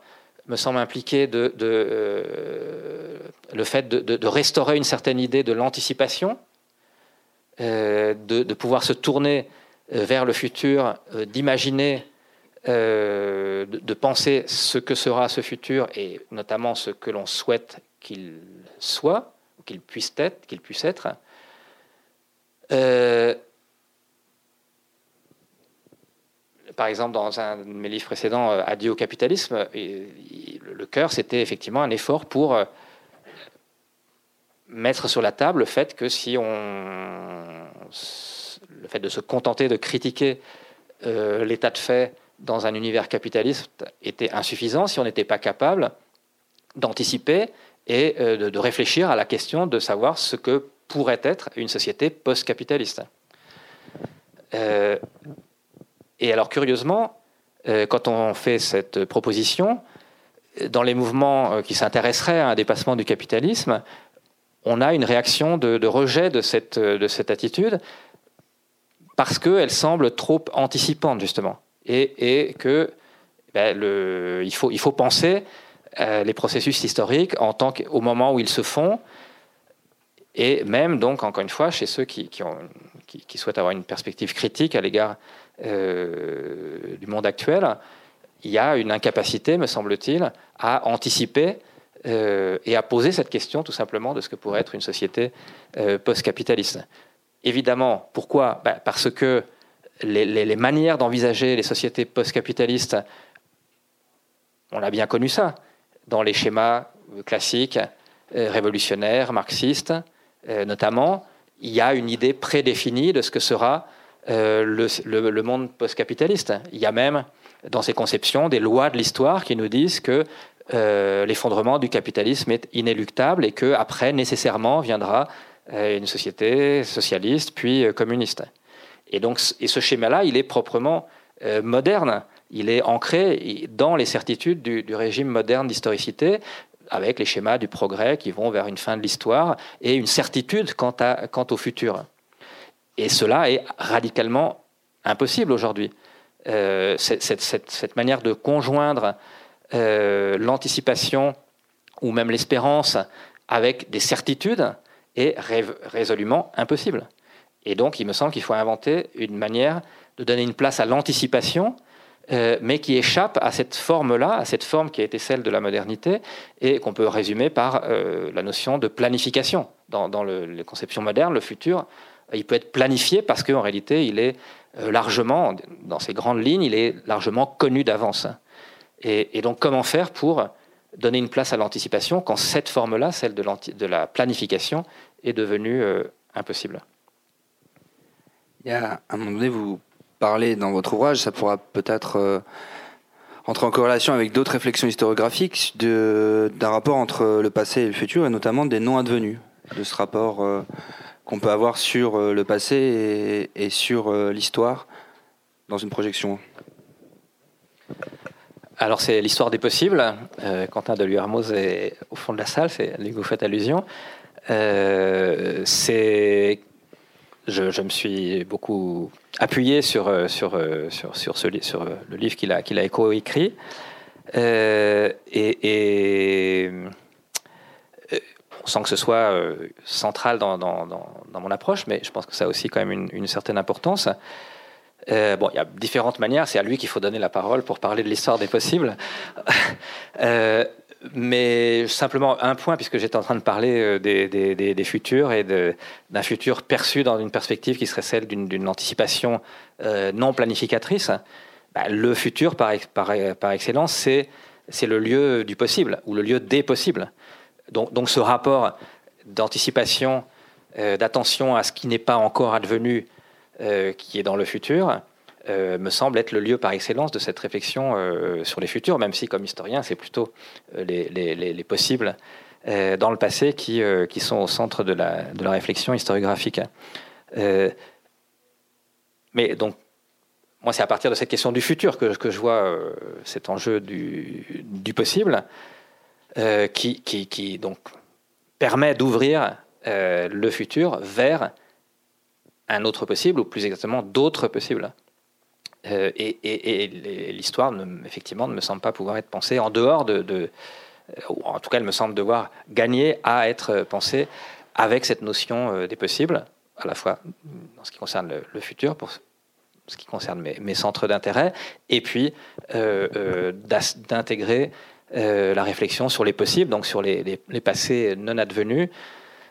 [SPEAKER 3] me semble impliquer euh, le fait de, restaurer une certaine idée de l'anticipation, de, pouvoir se tourner vers le futur, d'imaginer euh, de, penser ce que sera ce futur et notamment ce que l'on souhaite qu'il soit, qu'il puisse être, qu'il puisse être. Euh, par exemple, dans un de mes livres précédents, euh, Adieu au capitalisme, le cœur, c'était effectivement un effort pour mettre sur la table le fait que si on. le fait de se contenter de critiquer l'état de fait dans un univers capitaliste était insuffisant si on n'était pas capable d'anticiper et euh, de, réfléchir à la question de savoir ce que pourrait être une société post-capitaliste. Euh, et alors curieusement, euh, quand on fait cette proposition, dans les mouvements qui s'intéresseraient à un dépassement du capitalisme, on a une réaction de, rejet de cette, de cette attitude parce qu'elle semble trop anticipante, justement. Et, que ben, faut, penser euh, les processus historiques en tant qu'au moment où ils se font, et même donc, encore une fois, chez ceux qui, ont, qui, souhaitent avoir une perspective critique à l'égard euh, du monde actuel, il y a une incapacité, me semble-t-il, à anticiper euh, et à poser cette question tout simplement de ce que pourrait être une société post-capitaliste. Évidemment, pourquoi? Ben, Parce que les, manières d'envisager les sociétés post-capitalistes, on a bien connu ça, dans les schémas classiques, euh, révolutionnaires, marxistes, euh, notamment, il y a une idée prédéfinie de ce que sera euh, le, monde post-capitaliste. Il y a même, dans ces conceptions, des lois de l'histoire qui nous disent que l'effondrement du capitalisme est inéluctable et qu'après, nécessairement, viendra une société socialiste, puis communiste. Et donc, et ce schéma-là, il est proprement euh, moderne. Il est ancré dans les certitudes du, régime moderne d'historicité, avec les schémas du progrès qui vont vers une fin de l'histoire et une certitude quant au futur. Et cela est radicalement impossible aujourd'hui. Euh, cette, manière de conjoindre euh, l'anticipation ou même l'espérance avec des certitudes est résolument impossible. Et donc, il me semble qu'il faut inventer une manière de donner une place à l'anticipation, euh, mais qui échappe à cette forme-là, à cette forme qui a été celle de la modernité, et qu'on peut résumer par la notion de planification. Dans, les conceptions modernes, le futur, il peut être planifié parce qu'en réalité, il est euh, largement, dans ses grandes lignes, il est largement connu d'avance. Et, donc, comment faire pour donner une place à l'anticipation quand cette forme-là, celle de, la planification, est devenue euh, impossible?
[SPEAKER 2] Il y a un moment donné, vous parlez dans votre ouvrage, ça pourra peut-être euh, entrer en corrélation avec d'autres réflexions historiographiques d'un rapport entre le passé et le futur, et notamment des non advenus, de ce rapport qu'on peut avoir sur euh, le passé et, sur euh, l'histoire dans une projection
[SPEAKER 3] alors c'est l'histoire des possibles. Euh, Quentin de Hermoz est au fond de la salle, c'est lui que vous faites allusion. c'est, je, me suis beaucoup appuyé sur sur sur sur, ce, sur le livre qu'il a qu'il a écrit et, et sans que ce soit euh, central dans, mon approche, mais je pense que ça a aussi quand même une, certaine importance. Euh, bon, il y a différentes manières, c'est à lui qu'il faut donner la parole pour parler de l'histoire des possibles. [LAUGHS] Euh, mais simplement un point, puisque j'étais en train de parler des, futurs et d'un futur perçu dans une perspective qui serait celle d'une anticipation non planificatrice. Bah, le futur, par, par excellence, c'est le lieu du possible, ou le lieu des possibles. Donc, ce rapport d'anticipation, euh, d'attention à ce qui n'est pas encore advenu, euh, qui est dans le futur, euh, me semble être le lieu par excellence de cette réflexion sur les futurs, même si comme historien, c'est plutôt les, possibles dans le passé qui, sont au centre de la, réflexion historiographique. mais donc, moi, c'est à partir de cette question du futur que, je vois cet enjeu du possible. Euh, qui, qui, donc permet d'ouvrir euh, le futur vers un autre possible, ou plus exactement d'autres possibles. Euh, et, l'histoire, effectivement, ne me semble pas pouvoir être pensée en dehors de, ou en tout cas, elle me semble devoir gagner à être pensée avec cette notion des possibles, à la fois dans ce qui concerne le, futur, pour ce qui concerne mes centres d'intérêt, et puis d'intégrer euh, la réflexion sur les possibles, donc sur les, passés non advenus,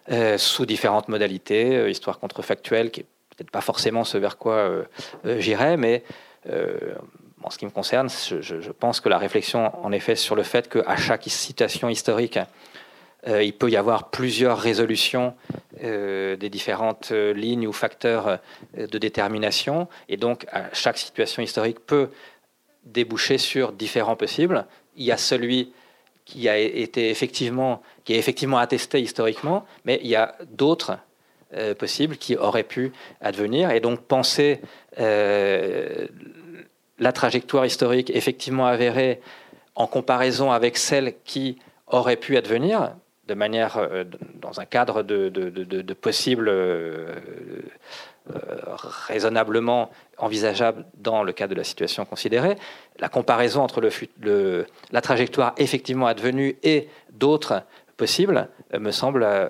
[SPEAKER 3] euh, sous différentes modalités, euh, histoire contrefactuelle, qui n'est peut-être pas forcément ce vers quoi j'irais, mais en ce qui me concerne, je, pense que la réflexion, en effet, sur le fait qu'à chaque situation historique, il peut y avoir plusieurs résolutions des différentes lignes ou facteurs de détermination, et donc à chaque situation historique peut déboucher sur différents possibles il y a celui qui a été effectivement, qui est effectivement attesté historiquement, mais il y a d'autres euh, possibles qui auraient pu advenir. Et donc penser euh, la trajectoire historique effectivement avérée en comparaison avec celle qui aurait pu advenir, de manière, euh, dans un cadre de, de, de, possibles raisonnablement envisageable dans le cas de la situation considérée. La comparaison entre la trajectoire effectivement advenue et d'autres possibles euh, me semble euh,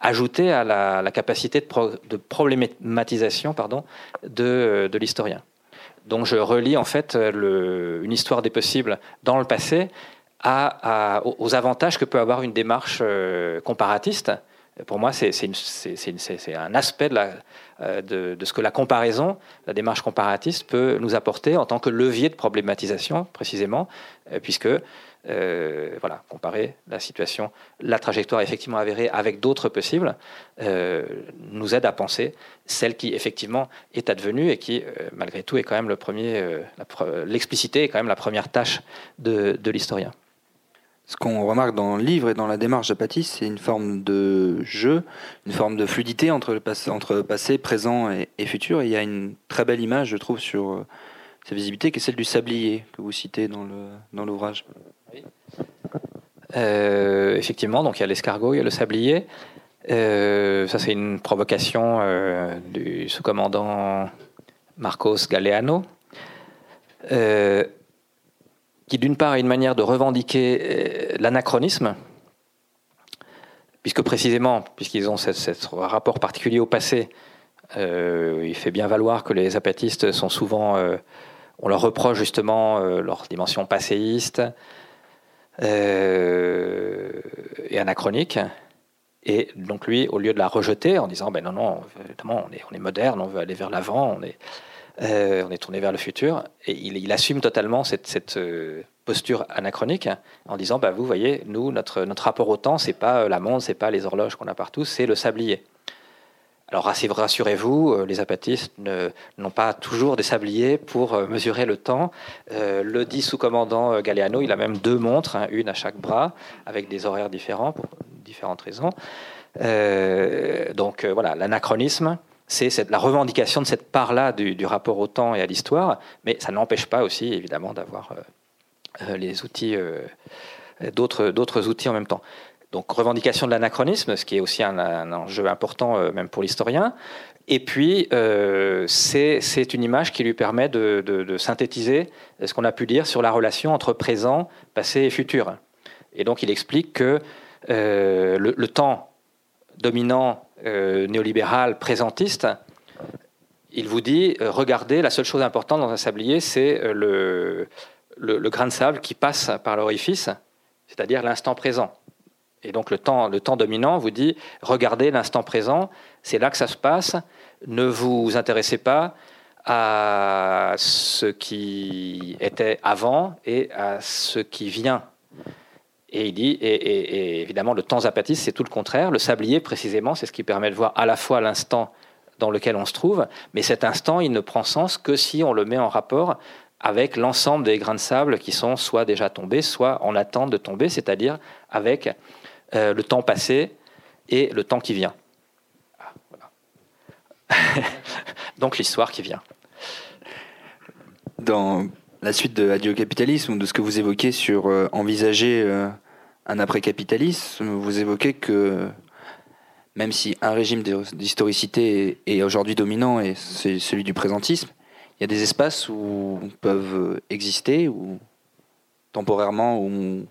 [SPEAKER 3] ajouter à la, capacité de, problématisation pardon, de, l'historien. Donc je relie en fait une histoire des possibles dans le passé aux avantages que peut avoir une démarche comparatiste pour moi, c'est un aspect euh, de, de, ce que la comparaison, la démarche comparatiste peut nous apporter en tant que levier de problématisation, précisément, euh, puisque euh, voilà, comparer la situation, la trajectoire effectivement avérée avec d'autres possibles, nous aide à penser celle qui effectivement est advenue et qui, malgré tout, est quand même le premier, l'explicité est quand même la première tâche de l'historien
[SPEAKER 2] ce qu'on remarque dans le livre et dans la démarche de Patis, c'est une forme de jeu, une forme de fluidité entre passé, présent et, futur. Il y a une très belle image, je trouve, sur euh, sa visibilité, qui est celle du sablier que vous citez dans l'ouvrage.
[SPEAKER 3] effectivement, donc il y a l'escargot, il y a le sablier. ça, c'est une provocation du sous-commandant Marcos Galeano, qui d'une part a une manière de revendiquer l'anachronisme, puisque précisément, puisqu'ils ont ce rapport particulier au passé, euh, il fait bien valoir que les apatistes sont souvent, euh, on leur reproche justement euh, leur dimension passéiste et anachronique. Et donc lui, au lieu de la rejeter en disant, ben non, non, évidemment, on est, on est moderne, on veut aller vers l'avant, on est, on est tourné vers le futur, et il, assume totalement cette, cette posture anachronique en disant, ben vous voyez, nous, notre, rapport au temps, c'est pas la montre, c'est pas les horloges qu'on a partout, c'est le sablier. Alors rassurez-vous, euh, les apatistes n'ont pas toujours des sabliers pour euh, mesurer le temps. Euh, le dit sous-commandant Galeano, il a même deux montres, hein, une à chaque bras, avec des horaires différents pour différentes raisons. donc voilà, l'anachronisme, c'est la revendication de cette part-là du, rapport au temps et à l'histoire, mais ça n'empêche pas aussi évidemment d'avoir les outils, d'autres outils en même temps. Donc revendication de l'anachronisme, ce qui est aussi un, enjeu important euh, même pour l'historien. Et puis, euh, c'est une image qui lui permet de, synthétiser ce qu'on a pu dire sur la relation entre présent, passé et futur. Et donc, il explique que euh, le, temps dominant néolibéral présentiste, il vous dit, regardez, la seule chose importante dans un sablier, c'est le, le grain de sable qui passe par l'orifice, c'est-à-dire l'instant présent. Et donc le temps, le temps dominant vous dit, regardez l'instant présent, c'est là que ça se passe, ne vous intéressez pas à ce qui était avant et à ce qui vient. Et il dit, et, évidemment, le temps zapatiste, c'est tout le contraire. Le sablier, précisément, c'est ce qui permet de voir à la fois l'instant dans lequel on se trouve, mais cet instant, il ne prend sens que si on le met en rapport avec l'ensemble des grains de sable qui sont soit déjà tombés, soit en attente de tomber, c'est-à-dire avec euh, le temps passé et le temps qui vient. Ah, [LAUGHS] Donc l'histoire qui vient.
[SPEAKER 2] Dans la suite de Adieu capitalisme, ou de ce que vous évoquez sur euh, envisager euh, un après-capitalisme, vous évoquez que même si un régime d'historicité est, aujourd'hui dominant et c'est celui du présentisme, il y a des espaces où peuvent exister, ou temporairement, ou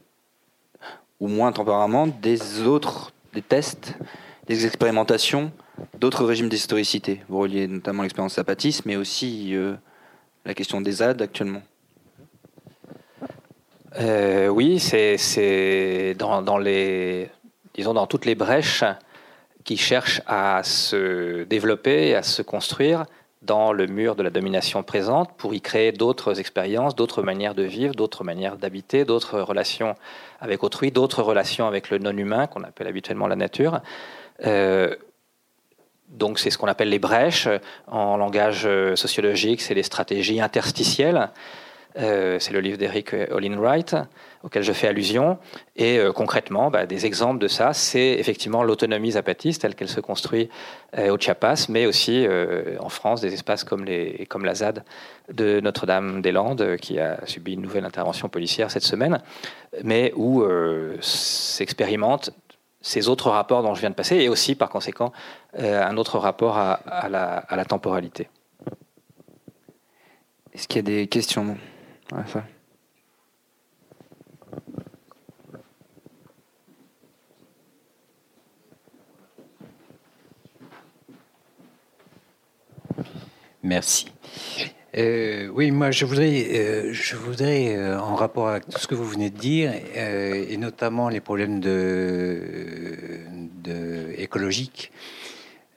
[SPEAKER 2] moins temporairement, des autres, des tests, des expérimentations d'autres régimes d'historicité. Vous reliez notamment l'expérience zapatiste, mais aussi euh, la question des ZAD actuellement.
[SPEAKER 3] Euh, oui, c'est dans, les, disons dans toutes les brèches qui cherchent à se développer, à se construire dans le mur de la domination présente pour y créer d'autres expériences, d'autres manières de vivre, d'autres manières d'habiter, d'autres relations avec autrui, d'autres relations avec le non-humain qu'on appelle habituellement la nature. Euh, donc c'est ce qu'on appelle les brèches. En langage sociologique, c'est les stratégies interstitielles. Euh, c'est le livre d'Eric Olin Wright auquel je fais allusion. Et euh, concrètement, bah, des exemples de ça, c'est effectivement l'autonomie zapatiste telle qu'elle se construit euh, au Chiapas, mais aussi en France, des espaces comme, la ZAD de Notre-Dame-des-Landes, qui a subi une nouvelle intervention policière cette semaine, mais où s'expérimentent ces autres rapports dont je viens de passer, et aussi par conséquent un autre rapport à, la, à la temporalité.
[SPEAKER 2] Est-ce qu'il y a des questions?
[SPEAKER 4] Merci. Euh, oui, moi je voudrais, euh, je voudrais euh, en rapport avec tout ce que vous venez de dire, et notamment les problèmes de, de écologiques,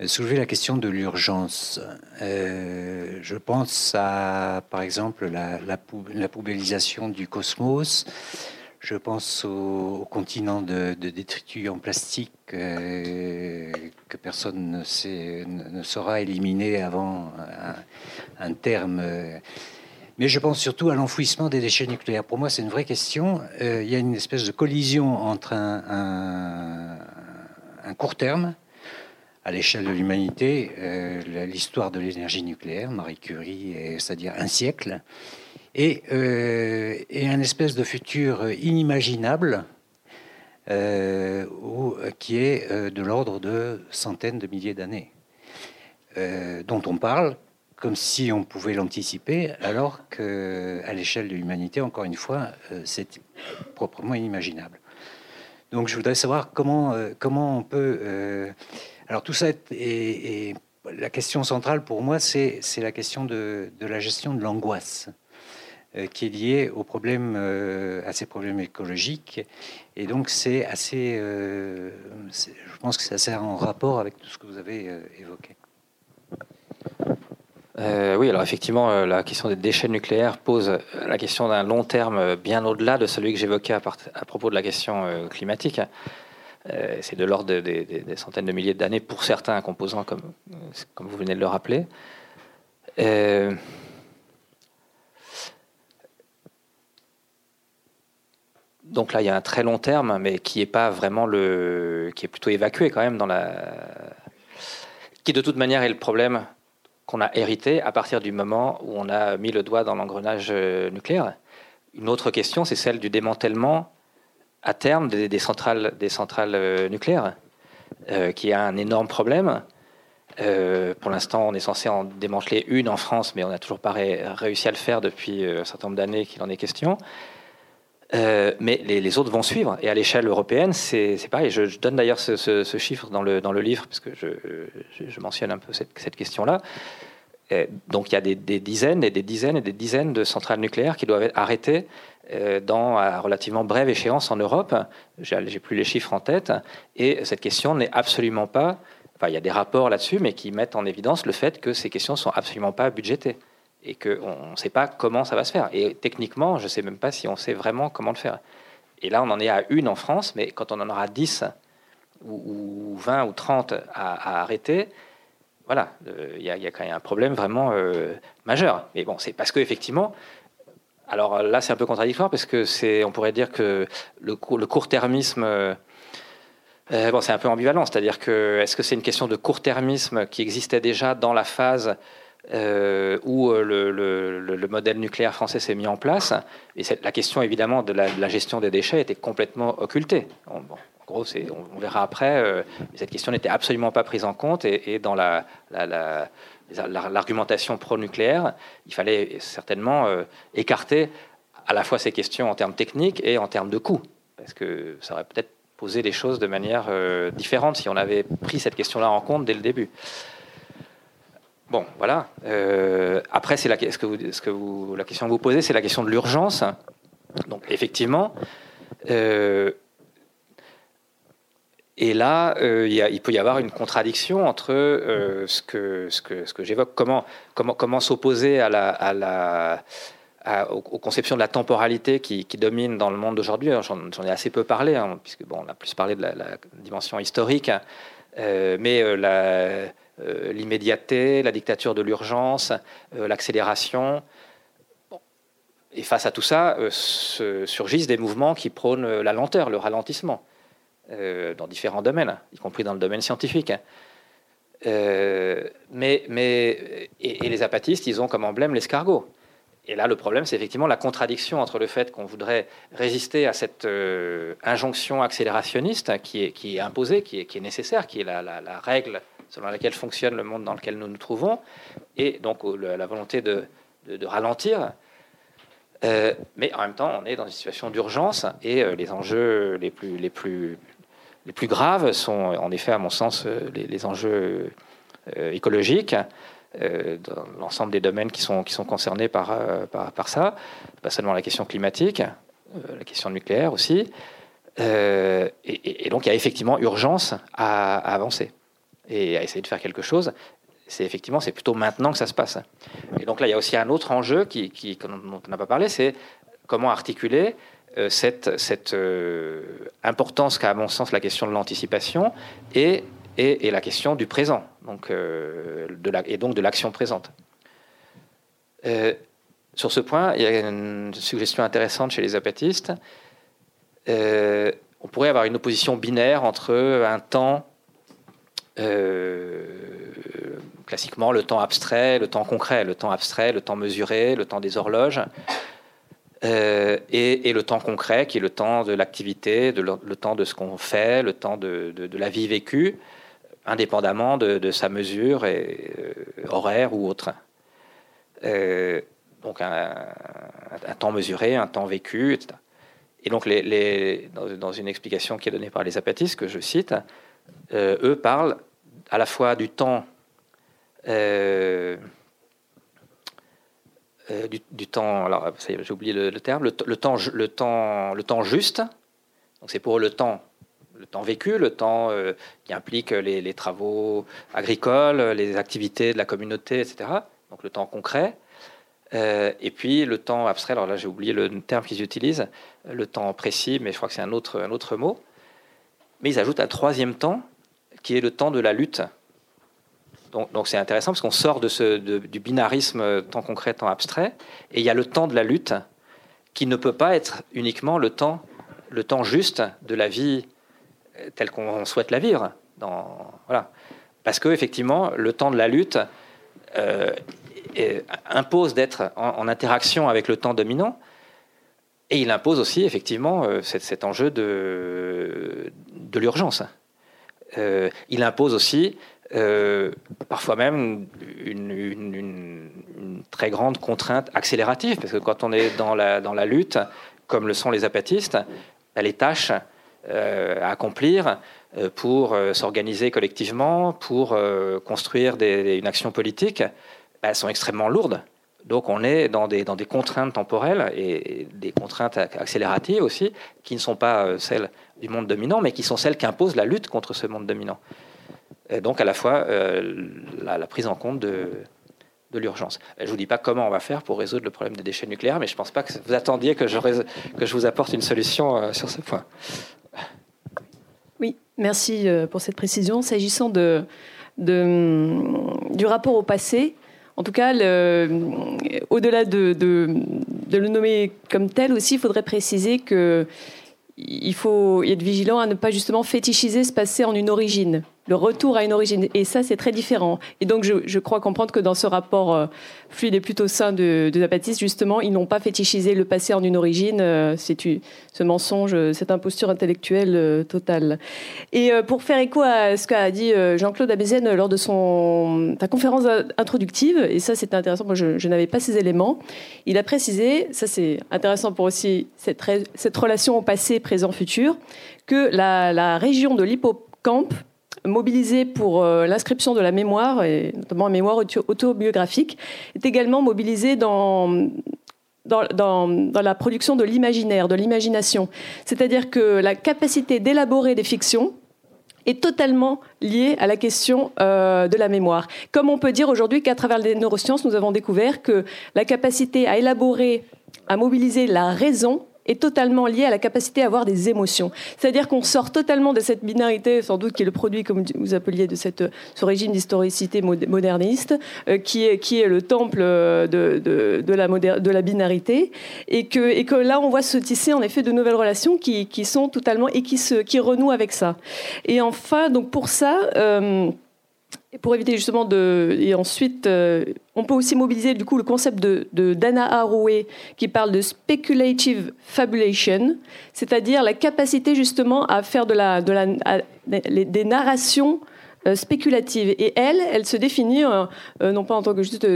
[SPEAKER 4] soulever la question de l'urgence. Euh, je pense à, par exemple, la, la, poubellisation du cosmos. Je pense au, continent de, détritus en plastique euh, que personne ne, ne, saura éliminer avant un, terme. Mais je pense surtout à l'enfouissement des déchets nucléaires. Pour moi, c'est une vraie question. Euh, il y a une espèce de collision entre un, un court terme à l'échelle de l'humanité euh, l'histoire de l'énergie nucléaire, Marie Curie, c'est-à-dire un siècle, et, euh, un espèce de futur inimaginable qui est de l'ordre de centaines de milliers d'années, dont on parle comme si on pouvait l'anticiper, alors qu'à l'échelle de l'humanité, encore une fois, c'est proprement inimaginable. Donc je voudrais savoir comment, comment on peut... alors tout ça est la question centrale pour moi, c'est la question de, la gestion de l'angoisse euh, qui est liée aux problèmes, euh, à ces problèmes écologiques. Et donc, c'est assez, euh, je pense que c'est assez en rapport avec tout ce que vous avez évoqué.
[SPEAKER 3] oui, alors effectivement, la question des déchets nucléaires pose la question d'un long terme bien au-delà de celui que j'évoquais à, propos de la question climatique. Euh, c'est de l'ordre des centaines de milliers d'années pour certains composants, comme, comme vous venez de le rappeler. Euh, donc là, il y a un très long terme, mais qui est pas vraiment le, qui est plutôt évacué quand même dans la, qui de toute manière est le problème qu'on a hérité à partir du moment où on a mis le doigt dans l'engrenage euh, nucléaire. Une autre question, c'est celle du démantèlement à terme des, centrales, des centrales euh, nucléaires, euh, qui a un énorme problème. Euh, pour l'instant, on est censé en démanteler une en France, mais on n'a toujours pas réussi à le faire depuis un certain nombre d'années qu'il en est question. mais les, autres vont suivre. Et à l'échelle européenne, c'est pareil. Je, donne d'ailleurs ce, chiffre dans le, dans le livre, parce que je, mentionne un peu cette, question-là. donc il y a des, des, dizaines et des dizaines et des dizaines de centrales nucléaires qui doivent être arrêtées dans à relativement brève échéance en Europe. J'ai plus les chiffres en tête. Et cette question n'est absolument pas. Enfin, il y a des rapports là-dessus, mais qui mettent en évidence le fait que ces questions sont absolument pas budgétées et qu'on ne sait pas comment ça va se faire. Et techniquement, je ne sais même pas si on sait vraiment comment le faire. Et là, on en est à une en France, mais quand on en aura 10 ou, 20 ou 30 à, arrêter, voilà, euh, il y, a quand même un problème vraiment euh, majeur. Mais bon, c'est parce qu'effectivement, alors là, c'est un peu contradictoire parce que c'est, on pourrait dire que le, court-termisme, euh, euh, bon, c'est un peu ambivalent. C'est-à-dire que est-ce que c'est une question de court-termisme qui existait déjà dans la phase euh, où le, modèle nucléaire français s'est mis en place? Et la question, évidemment, de la, gestion des déchets était complètement occultée. en gros, on, verra après. cette question n'était absolument pas prise en compte et, dans la l'argumentation pro-nucléaire, il fallait certainement euh, écarter à la fois ces questions en termes techniques et en termes de coûts, parce que ça aurait peut-être posé les choses de manière euh, différente si on avait pris cette question-là en compte dès le début. Bon, voilà. Euh, après, c'est la, que vous, vous, la question que vous posez, c'est la question de l'urgence. Donc, effectivement, et là, euh, il, peut y avoir une contradiction entre euh, ce que, j'évoque, comment, s'opposer à la, aux, conceptions de la temporalité qui, qui domine dans le monde d'aujourd'hui? J'en ai assez peu parlé, hein, puisque bon, on a plus parlé de la, dimension historique, euh, mais l'immédiateté, la dictature de l'urgence, l'accélération. Et face à tout ça, surgissent des mouvements qui prônent la lenteur, le ralentissement. Euh, dans différents domaines, y compris dans le domaine scientifique. Euh, mais, mais, et, les apatistes, ils ont comme emblème l'escargot. Et là, le problème, c'est effectivement la contradiction entre le fait qu'on voudrait résister à cette euh, injonction accélérationniste qui est, qui est imposée, qui est, qui est nécessaire, qui est la, la, règle selon laquelle fonctionne le monde dans lequel nous nous trouvons, et donc la volonté de, de, ralentir. mais en même temps, on est dans une situation d'urgence et les enjeux les plus, les plus les plus graves sont en effet, à mon sens, euh, les, enjeux euh, écologiques euh, dans l'ensemble des domaines qui sont, concernés par, ça, pas seulement la question climatique, la question nucléaire aussi. et, donc il y a effectivement urgence à, avancer et à essayer de faire quelque chose. C'est effectivement, c'est plutôt maintenant que ça se passe. Et donc là, il y a aussi un autre enjeu qui, dont on n'a pas parlé, c'est comment articuler cette, cette euh, importance qu'a à mon sens la question de l'anticipation et, et, la question du présent, donc, euh, de et donc de l'action présente. sur ce point, il y a une suggestion intéressante chez les apatistes. on pourrait avoir une opposition binaire entre un temps classiquement le temps abstrait, le temps concret, le temps abstrait, le temps mesuré, le temps des horloges, et, le temps concret, qui est le temps de l'activité, le, temps de ce qu'on fait, le temps de, la vie vécue, indépendamment de, sa mesure et, horaire ou autre. donc un, temps mesuré, un temps vécu, etc. Et donc, les, dans, une explication qui est donnée par les apatistes, que je cite, eux parlent à la fois du temps euh, euh, du, temps, alors j'ai oublié le, terme, le, temps, le, temps, le temps juste. Donc c'est pour le temps, le temps vécu, le temps euh, qui implique les, travaux agricoles, les activités de la communauté, etc. Donc le temps concret. et puis le temps abstrait, alors là j'ai oublié le terme qu'ils utilisent, le temps précis, mais je crois que c'est un autre, un autre mot. Mais ils ajoutent un troisième temps qui est le temps de la lutte. Donc c'est intéressant parce qu'on sort de ce, du binarisme euh, temps concret, temps abstrait, et il y a le temps de la lutte qui ne peut pas être uniquement le temps, le temps juste de la vie euh, telle qu'on souhaite la vivre. Dans, voilà. Parce que effectivement, le temps de la lutte euh, impose d'être en, interaction avec le temps dominant, et il impose aussi effectivement cet, enjeu de, de l'urgence. il impose aussi euh, parfois même une, très grande contrainte accélérative, parce que quand on est dans la, dans la lutte, comme le sont les apatistes, bah, les tâches euh, à accomplir euh, pour s'organiser collectivement, pour construire une action politique, bah, sont extrêmement lourdes. Donc on est dans des, dans des contraintes temporelles et des contraintes accélératives aussi, qui ne sont pas celles du monde dominant, mais qui sont celles qui imposent la lutte contre ce monde dominant donc à la fois euh, la, prise en compte de, l'urgence. Je ne vous dis pas comment on va faire pour résoudre le problème des déchets nucléaires, mais je ne pense pas que vous attendiez que je, vous apporte une solution euh, sur ce point.
[SPEAKER 5] Oui, merci euh, pour cette précision. S'agissant de, du rapport au passé, en tout cas, au-delà de, le nommer comme tel aussi, il faudrait préciser que il faut être vigilant à ne pas justement fétichiser ce passé en une origine le retour à une origine. Et ça, c'est très différent. Et donc, je, crois comprendre que dans ce rapport euh, fluide et plutôt sain de, de justement, ils n'ont pas fétichisé le passé en une origine. Euh, c'est ce mensonge, cette imposture intellectuelle euh, totale. Et pour faire écho à ce qu'a dit Jean-Claude Abézienne lors de son, sa conférence introductive, et ça, c'était intéressant, moi, je, n'avais pas ces éléments, il a précisé, ça c'est intéressant pour aussi cette, cette relation au passé, présent, futur, que la, la région de l'hippocampe mobilisé pour euh, l'inscription de la mémoire, et notamment la mémoire autobiographique, est également mobilisé dans, dans, dans, la production de l'imaginaire, de l'imagination. C'est-à-dire que la capacité d'élaborer des fictions est totalement liée à la question euh, de la mémoire. Comme on peut dire aujourd'hui qu'à travers les neurosciences, nous avons découvert que la capacité à élaborer, à mobiliser la raison est totalement lié à la capacité à avoir des émotions. C'est-à-dire qu'on sort totalement de cette binarité, sans doute qui est le produit, comme vous appeliez, de cette, ce régime d'historicité moderniste, euh, qui, est, qui est le temple euh, de, de, la, binarité, et que, et que là, on voit se tisser en effet de nouvelles relations qui, qui sont totalement et qui, se, qui renouent avec ça. Et enfin, donc pour ça, euh, pour éviter justement de. Et ensuite, euh, on peut aussi mobiliser du coup le concept de, Dana Haraway qui parle de speculative fabulation, c'est-à-dire la capacité justement à faire de la, de la, des narrations spéculative. Et elle, elle se définit euh, euh, non pas en tant que juste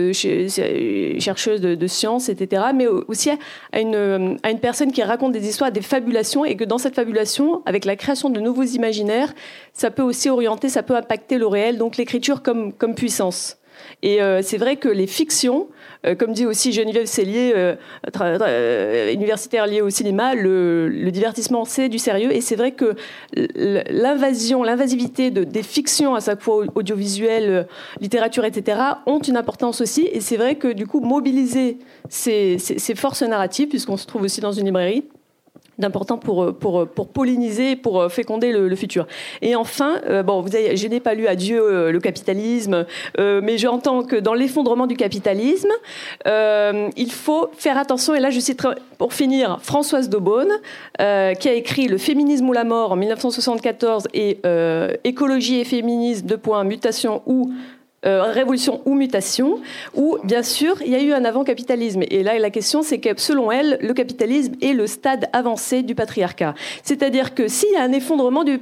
[SPEAKER 5] chercheuse de, sciences, etc., mais aussi à une, à une personne qui raconte des histoires, des fabulations, et que dans cette fabulation, avec la création de nouveaux imaginaires, ça peut aussi orienter, ça peut impacter le réel, donc l'écriture comme, comme puissance. Et c'est vrai que les fictions, euh, comme dit aussi Geneviève Cellier, euh, euh, universitaire liée au cinéma, le, divertissement, c'est du sérieux. Et c'est vrai que l'invasion, l'invasivité de, des fictions, à chaque fois audiovisuelles, littérature, etc., ont une importance aussi. Et c'est vrai que du coup, mobiliser ces forces narratives, puisqu'on se trouve aussi dans une librairie, d'important pour, pour, pour polliniser, pour féconder le, futur. Et enfin, euh, bon, vous avez, je n'ai pas lu Adieu euh, le capitalisme, euh, mais j'entends que dans l'effondrement du capitalisme, il faut faire attention, et là je cite pour finir Françoise Daubonne, qui a écrit Le féminisme ou la mort en 1974 et Écologie et féminisme, deux points, mutation ou euh, révolution ou mutation, où bien sûr il y a eu un avant-capitalisme. Et là, la question, c'est que selon elle, le capitalisme est le stade avancé du patriarcat. C'est-à-dire que s'il y a un effondrement du,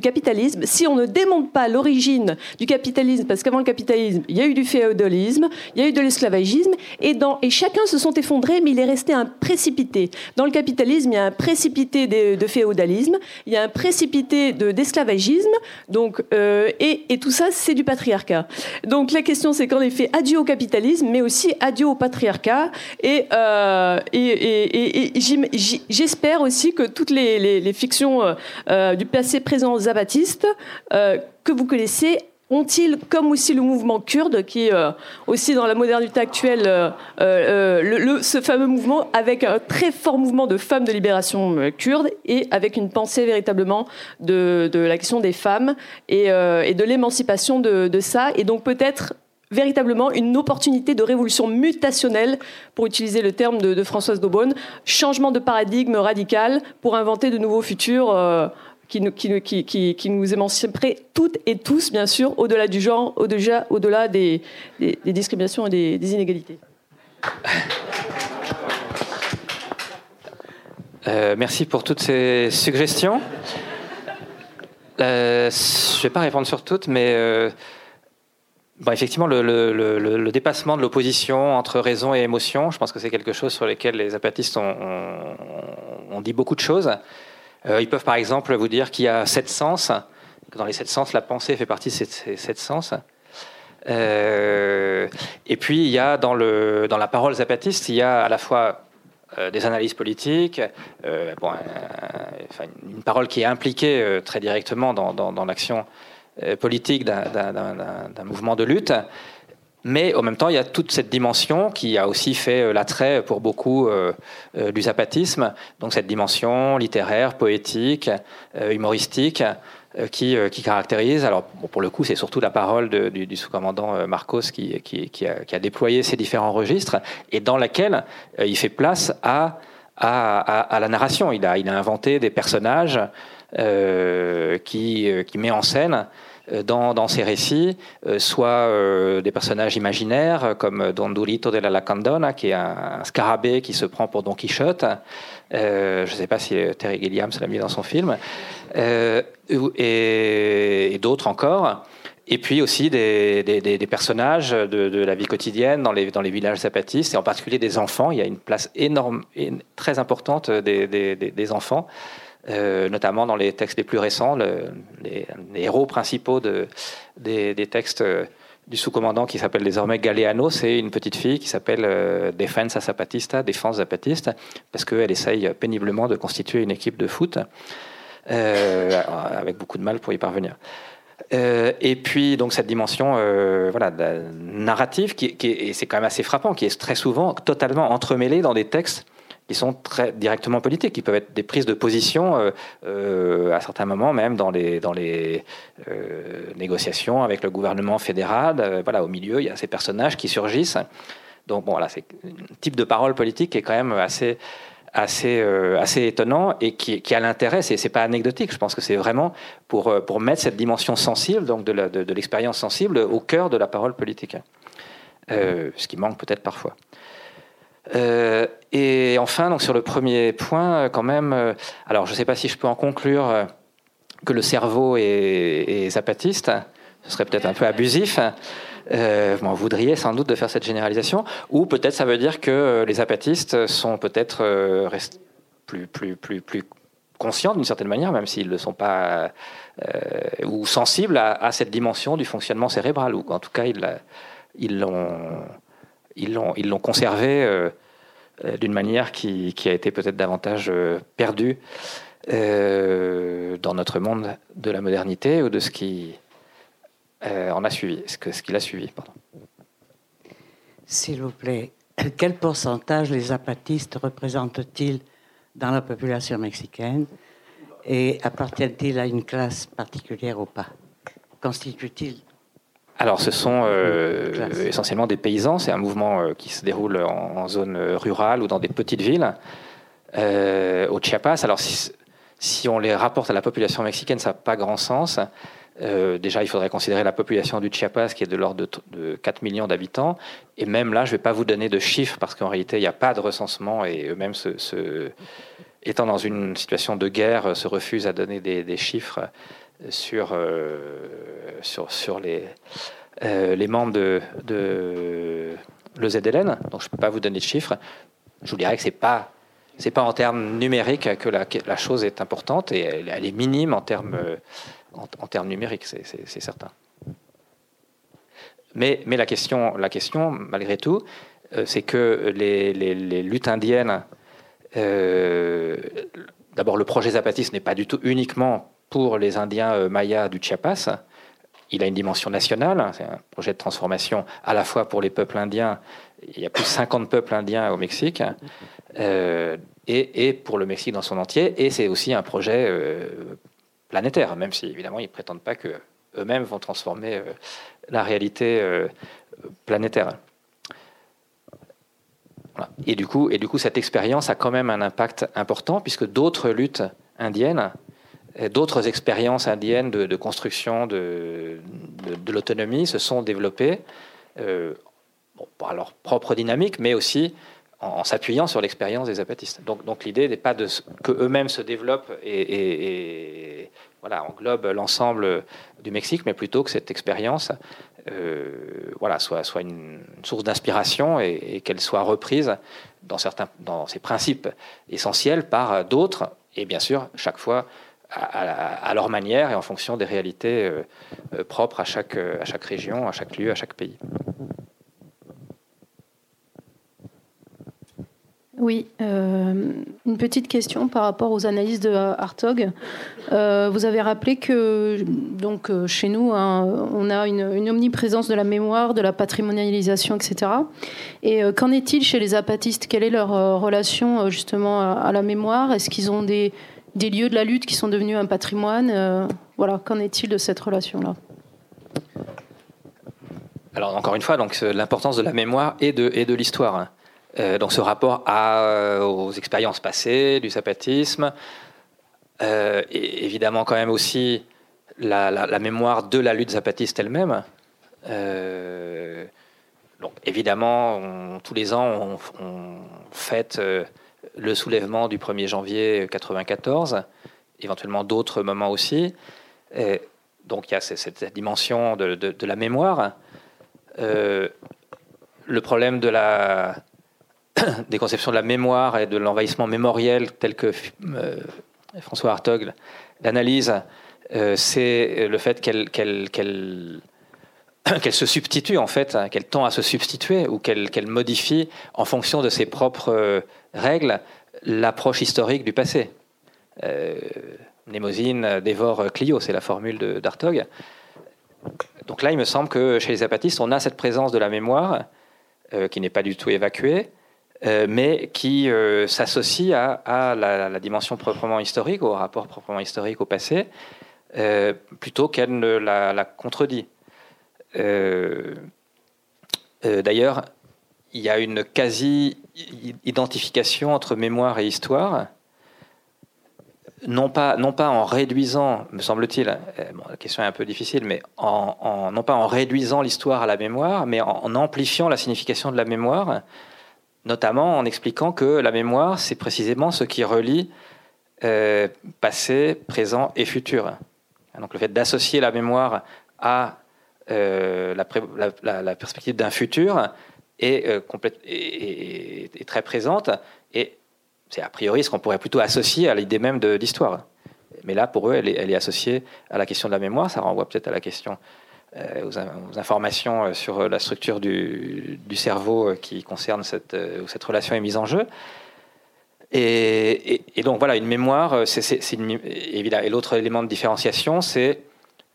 [SPEAKER 5] capitalisme, si on ne démonte pas l'origine du capitalisme, parce qu'avant le capitalisme, il y a eu du féodalisme, il y a eu de l'esclavagisme, et, chacun se sont effondrés, mais il est resté un précipité. Dans le capitalisme, il y a un précipité de, féodalisme, il y a un précipité d'esclavagisme, donc, euh, et tout ça, c'est du patriarcat. Donc la question, c'est qu'en effet, adieu au capitalisme, mais aussi adieu au patriarcat. Et, euh, j'espère aussi que toutes les, fictions euh, du passé présent zapatistes euh, que vous connaissez ont-ils, comme aussi le mouvement kurde, qui est aussi dans la modernité actuelle, ce fameux mouvement, avec un très fort mouvement de femmes de libération kurde et avec une pensée véritablement de, la question des femmes et, de l'émancipation de, de, ça, et donc peut-être véritablement une opportunité de révolution mutationnelle, pour utiliser le terme de, Françoise Daubonne, changement de paradigme radical pour inventer de nouveaux futurs euh, qui, nous, qui, qui, qui, nous émanciperaient toutes et tous, bien sûr, au-delà du genre, au-delà au -delà des, discriminations et des, inégalités.
[SPEAKER 3] Euh, merci pour toutes ces suggestions. Euh, je ne vais pas répondre sur toutes, mais effectivement, le, dépassement de l'opposition entre raison et émotion, je pense que c'est quelque chose sur lequel les apatistes ont, dit beaucoup de choses. Euh, ils peuvent par exemple vous dire qu'il y a sept sens, que dans les sept sens, la pensée fait partie de ces, sept sens. Euh, et puis, il y a dans, le, dans la parole zapatiste, il y a à la fois euh, des analyses politiques, une parole qui est impliquée très directement dans, dans, l'action politique d'un mouvement de lutte. Mais en même temps, il y a toute cette dimension qui a aussi fait euh, l'attrait pour beaucoup euh, du zapatisme, donc cette dimension littéraire, poétique, humoristique, qui, caractérise, alors pour le coup, c'est surtout la parole du, sous-commandant Marcos qui, a, déployé ces différents registres, et dans laquelle il fait place à, la narration. Il a, il a inventé des personnages qui, met en scène euh, dans, dans, ces récits, euh, soit euh, des personnages imaginaires comme Don Dulito de la Lacandona, qui est un, scarabée qui se prend pour Don Quichotte. je ne sais pas si Terry Gilliam l'a mis dans son film, et, d'autres encore. Et puis aussi des, personnages de, la vie quotidienne dans les, villages zapatistes, et en particulier des enfants. Il y a une place énorme, très importante des enfants. Euh, notamment dans les textes les plus récents, les, héros principaux de, des, textes euh, du sous-commandant qui s'appelle désormais Galeano, c'est une petite fille qui s'appelle euh, Defensa Zapatista, Défense Zapatiste, parce qu'elle essaye péniblement de constituer une équipe de foot, avec beaucoup de mal pour y parvenir. et puis donc cette dimension voilà, narrative, qui, qui et c'est quand même assez frappant, qui est très souvent totalement entremêlée dans des textes qui sont très directement politiques, qui peuvent être des prises de position euh, euh, à certains moments même dans les, dans les euh, négociations avec le gouvernement fédéral. voilà, au milieu, il y a ces personnages qui surgissent. Donc bon, voilà, c'est un type de parole politique qui est quand même assez assez, assez étonnant et qui, qui a l'intérêt, c'est, c'est pas anecdotique, je pense que c'est vraiment pour, pour mettre cette dimension sensible, donc de, de, l'expérience sensible, au cœur de la parole politique. ce qui manque peut-être parfois. Euh, et enfin, donc sur le premier point, euh, quand même, euh, alors je ne sais pas si je peux en conclure que le cerveau est, zapatiste, ce serait peut-être un peu abusif. Euh, vous voudriez sans doute de faire cette généralisation, ou peut-être ça veut dire que les zapatistes sont peut-être plus, plus, plus, plus conscients d'une certaine manière, même s'ils ne sont pas, ou sensibles à, cette dimension du fonctionnement cérébral, ou en tout cas ils l'ont ils l'ont, ils l'ont conservé d'une manière qui, a été peut-être davantage euh, perdue dans notre monde de la modernité ou de ce qui en a suivi, ce, que, ce qui l'a suivi.
[SPEAKER 6] S'il vous plaît, quel pourcentage les zapatistes représentent-ils dans la population mexicaine et appartiennent-ils à une classe particulière ou pas? Constituent-ils
[SPEAKER 3] alors, ce sont euh, essentiellement des paysans. C'est un mouvement euh, qui se déroule en, zone rurale ou dans des petites villes. Euh, au Chiapas, alors si, on les rapporte à la population mexicaine, ça n'a pas grand sens. déjà, il faudrait considérer la population du Chiapas, qui est de l'ordre de, 4 millions d'habitants. Et même là, je ne vais pas vous donner de chiffres, parce qu'en réalité, il n'y a pas de recensement, et eux-mêmes, étant dans une situation de guerre, se refusent à donner des, chiffres sur, sur, les, les membres de, de le ZLN. Donc, je ne peux pas vous donner de chiffres. Je vous dirais que ce n'est pas c'est pas en termes numériques que la, chose est importante et elle, est minime en termes, en, termes numériques, c'est certain. Mais, mais, la, question, la question, malgré tout, euh, c'est que les, les, luttes indiennes, euh, d'abord le projet zapatiste n'est pas du tout uniquement pour les Indiens euh, mayas du Chiapas, il a une dimension nationale, c'est un projet de transformation à la fois pour les peuples indiens, il y a plus de 50 peuples indiens au Mexique, euh, et, pour le Mexique dans son entier. Et c'est aussi un projet euh, planétaire, même si évidemment ils ne prétendent pas que eux-mêmes vont transformer la réalité planétaire. Et du coup, cette expérience a quand même un impact important, puisque d'autres luttes indiennes, d'autres expériences indiennes de, construction de, de, l'autonomie se sont développées par leur propre dynamique, mais aussi en, s'appuyant sur l'expérience des zapatistes. Donc, donc l'idée n'est pas que eux-mêmes se développent et, voilà, englobe l'ensemble du Mexique, mais plutôt que cette expérience euh, voilà, soit, soit une, source d'inspiration et, qu'elle soit reprise dans, certains, dans ses principes essentiels par d'autres, et bien sûr, chaque fois à, leur manière et en fonction des réalités euh, euh, propres à chaque, à chaque région, à chaque lieu, à chaque pays.
[SPEAKER 7] Oui, euh, une petite question par rapport aux analyses de Hartog. Euh, vous avez rappelé que donc euh, chez nous, hein, on a une, omniprésence de la mémoire, de la patrimonialisation, etc. Et qu'en est-il chez les apatistes? Quelle est leur relation justement à, la mémoire? Est-ce qu'ils ont des, des, lieux de la lutte qui sont devenus un patrimoine Voilà, qu'en est-il de cette relation-là?
[SPEAKER 3] Alors encore une fois, donc l'importance de la mémoire et de, l'histoire. Hein. Euh, ce rapport euh, aux expériences passées du zapatisme, euh, et évidemment quand même aussi la, mémoire de la lutte zapatiste elle-même. donc évidemment, tous les ans, on, fête le soulèvement du 1er janvier 1994, éventuellement d'autres moments aussi. donc il y a cette, dimension de, la mémoire. le problème [COUGHS] des conceptions de la mémoire et de l'envahissement mémoriel tel que euh, François Hartog l'analyse, euh, c'est le fait qu'elle [COUGHS] qu'elle se substitue en fait, hein, qu'elle tend à se substituer ou qu'elle modifie en fonction de ses propres euh, règles l'approche historique du passé. Némosine dévore Clio, c'est la formule d'Artog. Donc là, il me semble que chez les apatistes, on a cette présence de la mémoire qui n'est pas du tout évacuée, euh, mais qui euh, s'associe à, la, dimension proprement historique, au rapport proprement historique au passé, euh, plutôt qu'elle ne la, contredit. D'ailleurs, il y a une quasi-identification entre mémoire et histoire, non pas, non pas en réduisant, me semble-t-il, la question est un peu difficile, mais non pas en réduisant l'histoire à la mémoire, mais en amplifiant la signification de la mémoire notamment en expliquant que la mémoire, c'est précisément ce qui relie euh, passé, présent et futur. Donc le fait d'associer la mémoire à euh, la, perspective d'un futur est, euh, est, très présente et c'est a priori ce qu'on pourrait plutôt associer à l'idée même d'histoire. Mais là, pour eux, elle est, associée à la question de la mémoire. Ça renvoie peut-être à la question euh, aux, informations sur la structure du, cerveau qui concerne cette, cette relation est mise en jeu. Et, donc voilà, une mémoire, c'est évidemment. Et l'autre élément de différenciation, c'est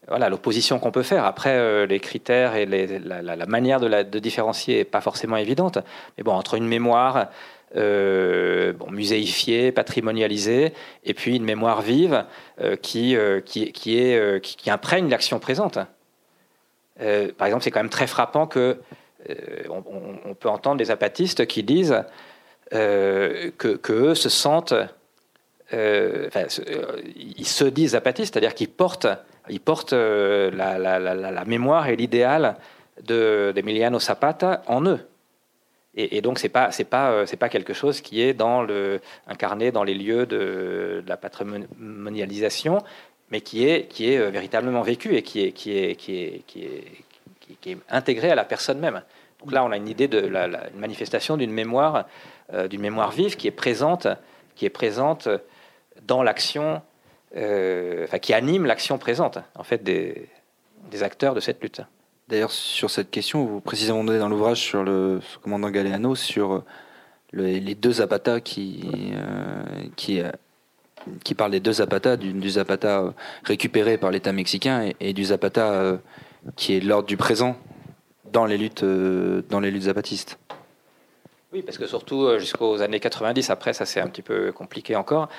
[SPEAKER 3] voilà l'opposition qu'on peut faire. Après, les critères et la, manière de, différencier n'est pas forcément évidente. Mais bon, entre une mémoire bon, muséifiée, patrimonialisée, et puis une mémoire vive qui, qui, imprègne l'action présente. Euh, par exemple, c'est quand même très frappant que euh, on, peut entendre des apatistes qui disent euh, que, se sentent euh, ils se disent zapatistes, c'est-à-dire qu'ils portent, ils portent la, mémoire et l'idéal d'Emiliano Zapata en eux. Et, donc pas c'est pas c'est pas quelque chose qui est incarné dans les lieux de, la patrimonialisation, mais qui est est véritablement vécu et qui est intégré à la personne même. Donc là, on a une idée de la, une manifestation d'une mémoire, euh, d'une mémoire vive qui est présente dans l'action, euh, enfin, qui anime l'action présente, en fait, des, des, acteurs de cette lutte.
[SPEAKER 2] D'ailleurs, sur cette question, vous précisément dans l'ouvrage sur le commandant Galeano sur les deux Zapata qui, euh, qui, qui parlent des deux Zapata, du, Zapata récupéré par l'État mexicain et, et du Zapata qui est l'ordre du présent dans les luttes, euh, dans les luttes zapatistes.
[SPEAKER 3] Oui, parce que surtout euh, jusqu'aux années 90, après ça c'est un petit peu compliqué encore.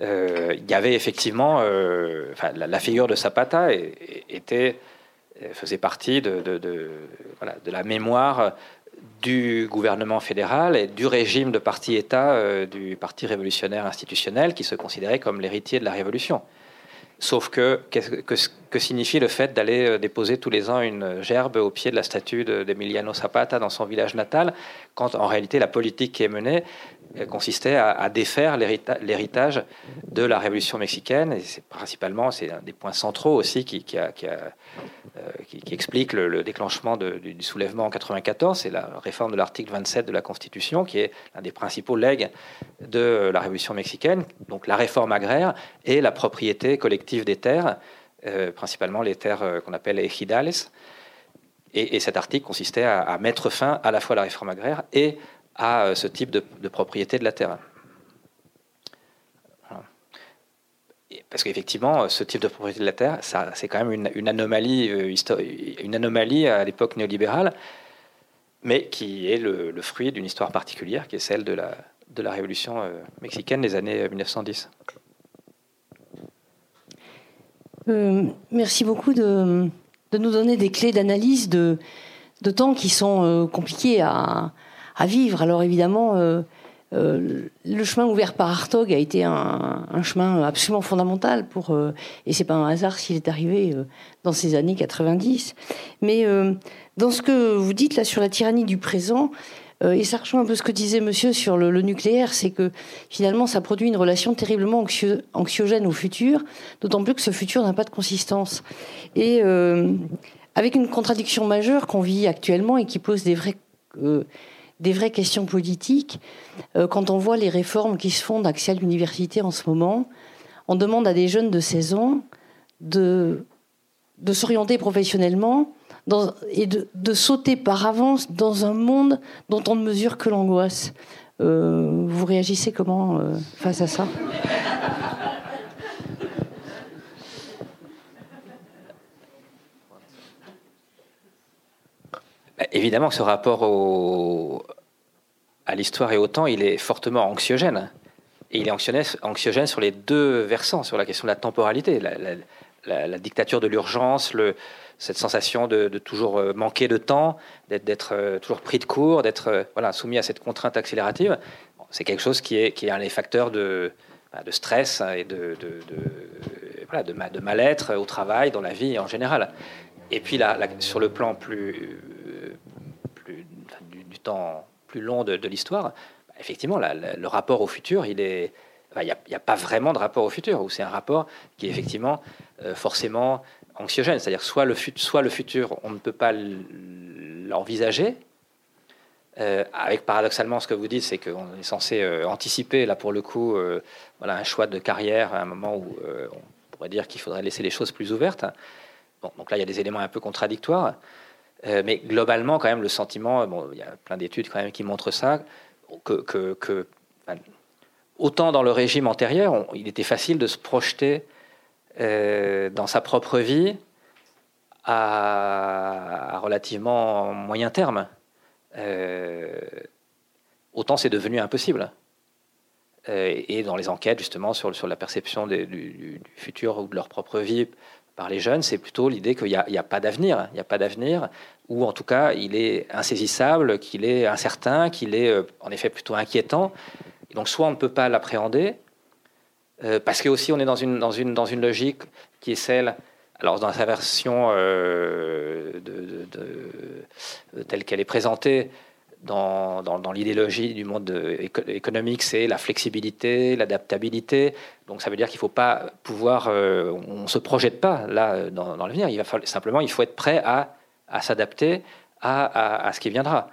[SPEAKER 3] Euh, il y avait effectivement, la, figure de Zapata était, faisait partie de, la mémoire du gouvernement fédéral et du régime de parti-État du Parti révolutionnaire institutionnel qui se considérait comme l'héritier de la Révolution. Sauf que, que, que signifie le fait d'aller euh, déposer tous les ans une gerbe au pied de la statue d'Emiliano Zapata dans son village natal, quand en réalité la politique qui est menée consistait à, défaire l'héritage de la révolution mexicaine. Et c'est principalement, c'est un des points centraux aussi qui, euh, explique le, déclenchement du, soulèvement en 94. C'est la réforme de l'article 27 de la Constitution, qui est l'un des principaux legs de la révolution mexicaine. Donc la réforme agraire et la propriété collective des terres, euh, principalement les terres euh, qu'on appelle ejidales. Et, et, cet article consistait à, à mettre fin à la fois à la réforme agraire et à euh, ce type de, propriété de la terre. Parce qu'effectivement, ce type de propriété de la terre, c'est quand même une, anomalie, euh, une anomalie à l'époque néolibérale, mais qui est le, fruit d'une histoire particulière, qui est celle de la, de la révolution euh, mexicaine des années 1910.
[SPEAKER 8] merci beaucoup de, de, nous donner des clés d'analyse de, de temps qui sont compliqués à, à vivre. Alors évidemment, euh, euh, le chemin ouvert par Hartog a été un, chemin absolument fondamental pour, euh, et c'est pas un hasard s'il est arrivé dans ces années 90. Mais dans ce que vous dites là sur la tyrannie du présent, et ça rejoint un peu ce que disait monsieur sur le, nucléaire, c'est que finalement ça produit une relation terriblement anxiogène au futur, d'autant plus que ce futur n'a pas de consistance. Et avec une contradiction majeure qu'on vit actuellement et qui pose des vrais des vraies questions politiques. Euh, quand on voit les réformes qui se font d'accès à l'université en ce moment, on demande à des jeunes de 16 ans de, s'orienter professionnellement et de, sauter par avance dans un monde dont on ne mesure que l'angoisse. Euh, vous réagissez comment euh, face à ça?
[SPEAKER 3] Évidemment, ce rapport au, à l'histoire et au temps, il est fortement anxiogène. Et il est anxiogène, sur les deux versants, sur la question de la temporalité, la, dictature de l'urgence, cette sensation de, toujours euh, manquer de temps, d'être euh, toujours pris de court, d'être euh, soumis à cette contrainte accélérative. C'est quelque chose qui est, un des facteurs de, bah, stress et de, de, mal-être au travail, dans la vie en général. Et puis là, sur le plan plus du, temps plus long de, l'histoire, bah, effectivement, le rapport au futur, il est, il n'y a, pas vraiment de rapport au futur, ou c'est un rapport qui est effectivement euh, forcément anxiogène. C'est-à-dire soit le, soit le futur, on ne peut pas l'envisager. Euh, avec paradoxalement ce que vous dites, c'est qu'on est censé euh, anticiper, là pour le coup, voilà, un choix de carrière à un moment où on pourrait dire qu'il faudrait laisser les choses plus ouvertes. Donc là, il y a des éléments un peu contradictoires. Euh, mais globalement, quand même, le sentiment, bon, il y a plein d'études quand même qui montrent ça, que, autant dans le régime antérieur, il était facile de se projeter euh, dans sa propre vie à, relativement moyen terme. Euh, autant c'est devenu impossible. et dans les enquêtes, justement, sur, sur la perception du, futur ou de leur propre vie par les jeunes, c'est plutôt l'idée qu'il n'y a, pas d'avenir. Il n'y a pas d'avenir, ou en tout cas, il est insaisissable, qu'il est incertain, qu'il est euh, en effet plutôt inquiétant. donc, soit on ne peut pas l'appréhender, parce que aussi on est dans une, dans, une, dans une logique qui est celle, alors dans sa version de, telle qu'elle est présentée, dans, l'idéologie du monde économique, c'est la flexibilité, l'adaptabilité. Donc ça veut dire qu'il ne faut pas pouvoir, on ne se projette pas là dans, l'avenir. Simplement, il faut être prêt à, s'adapter à, ce qui viendra.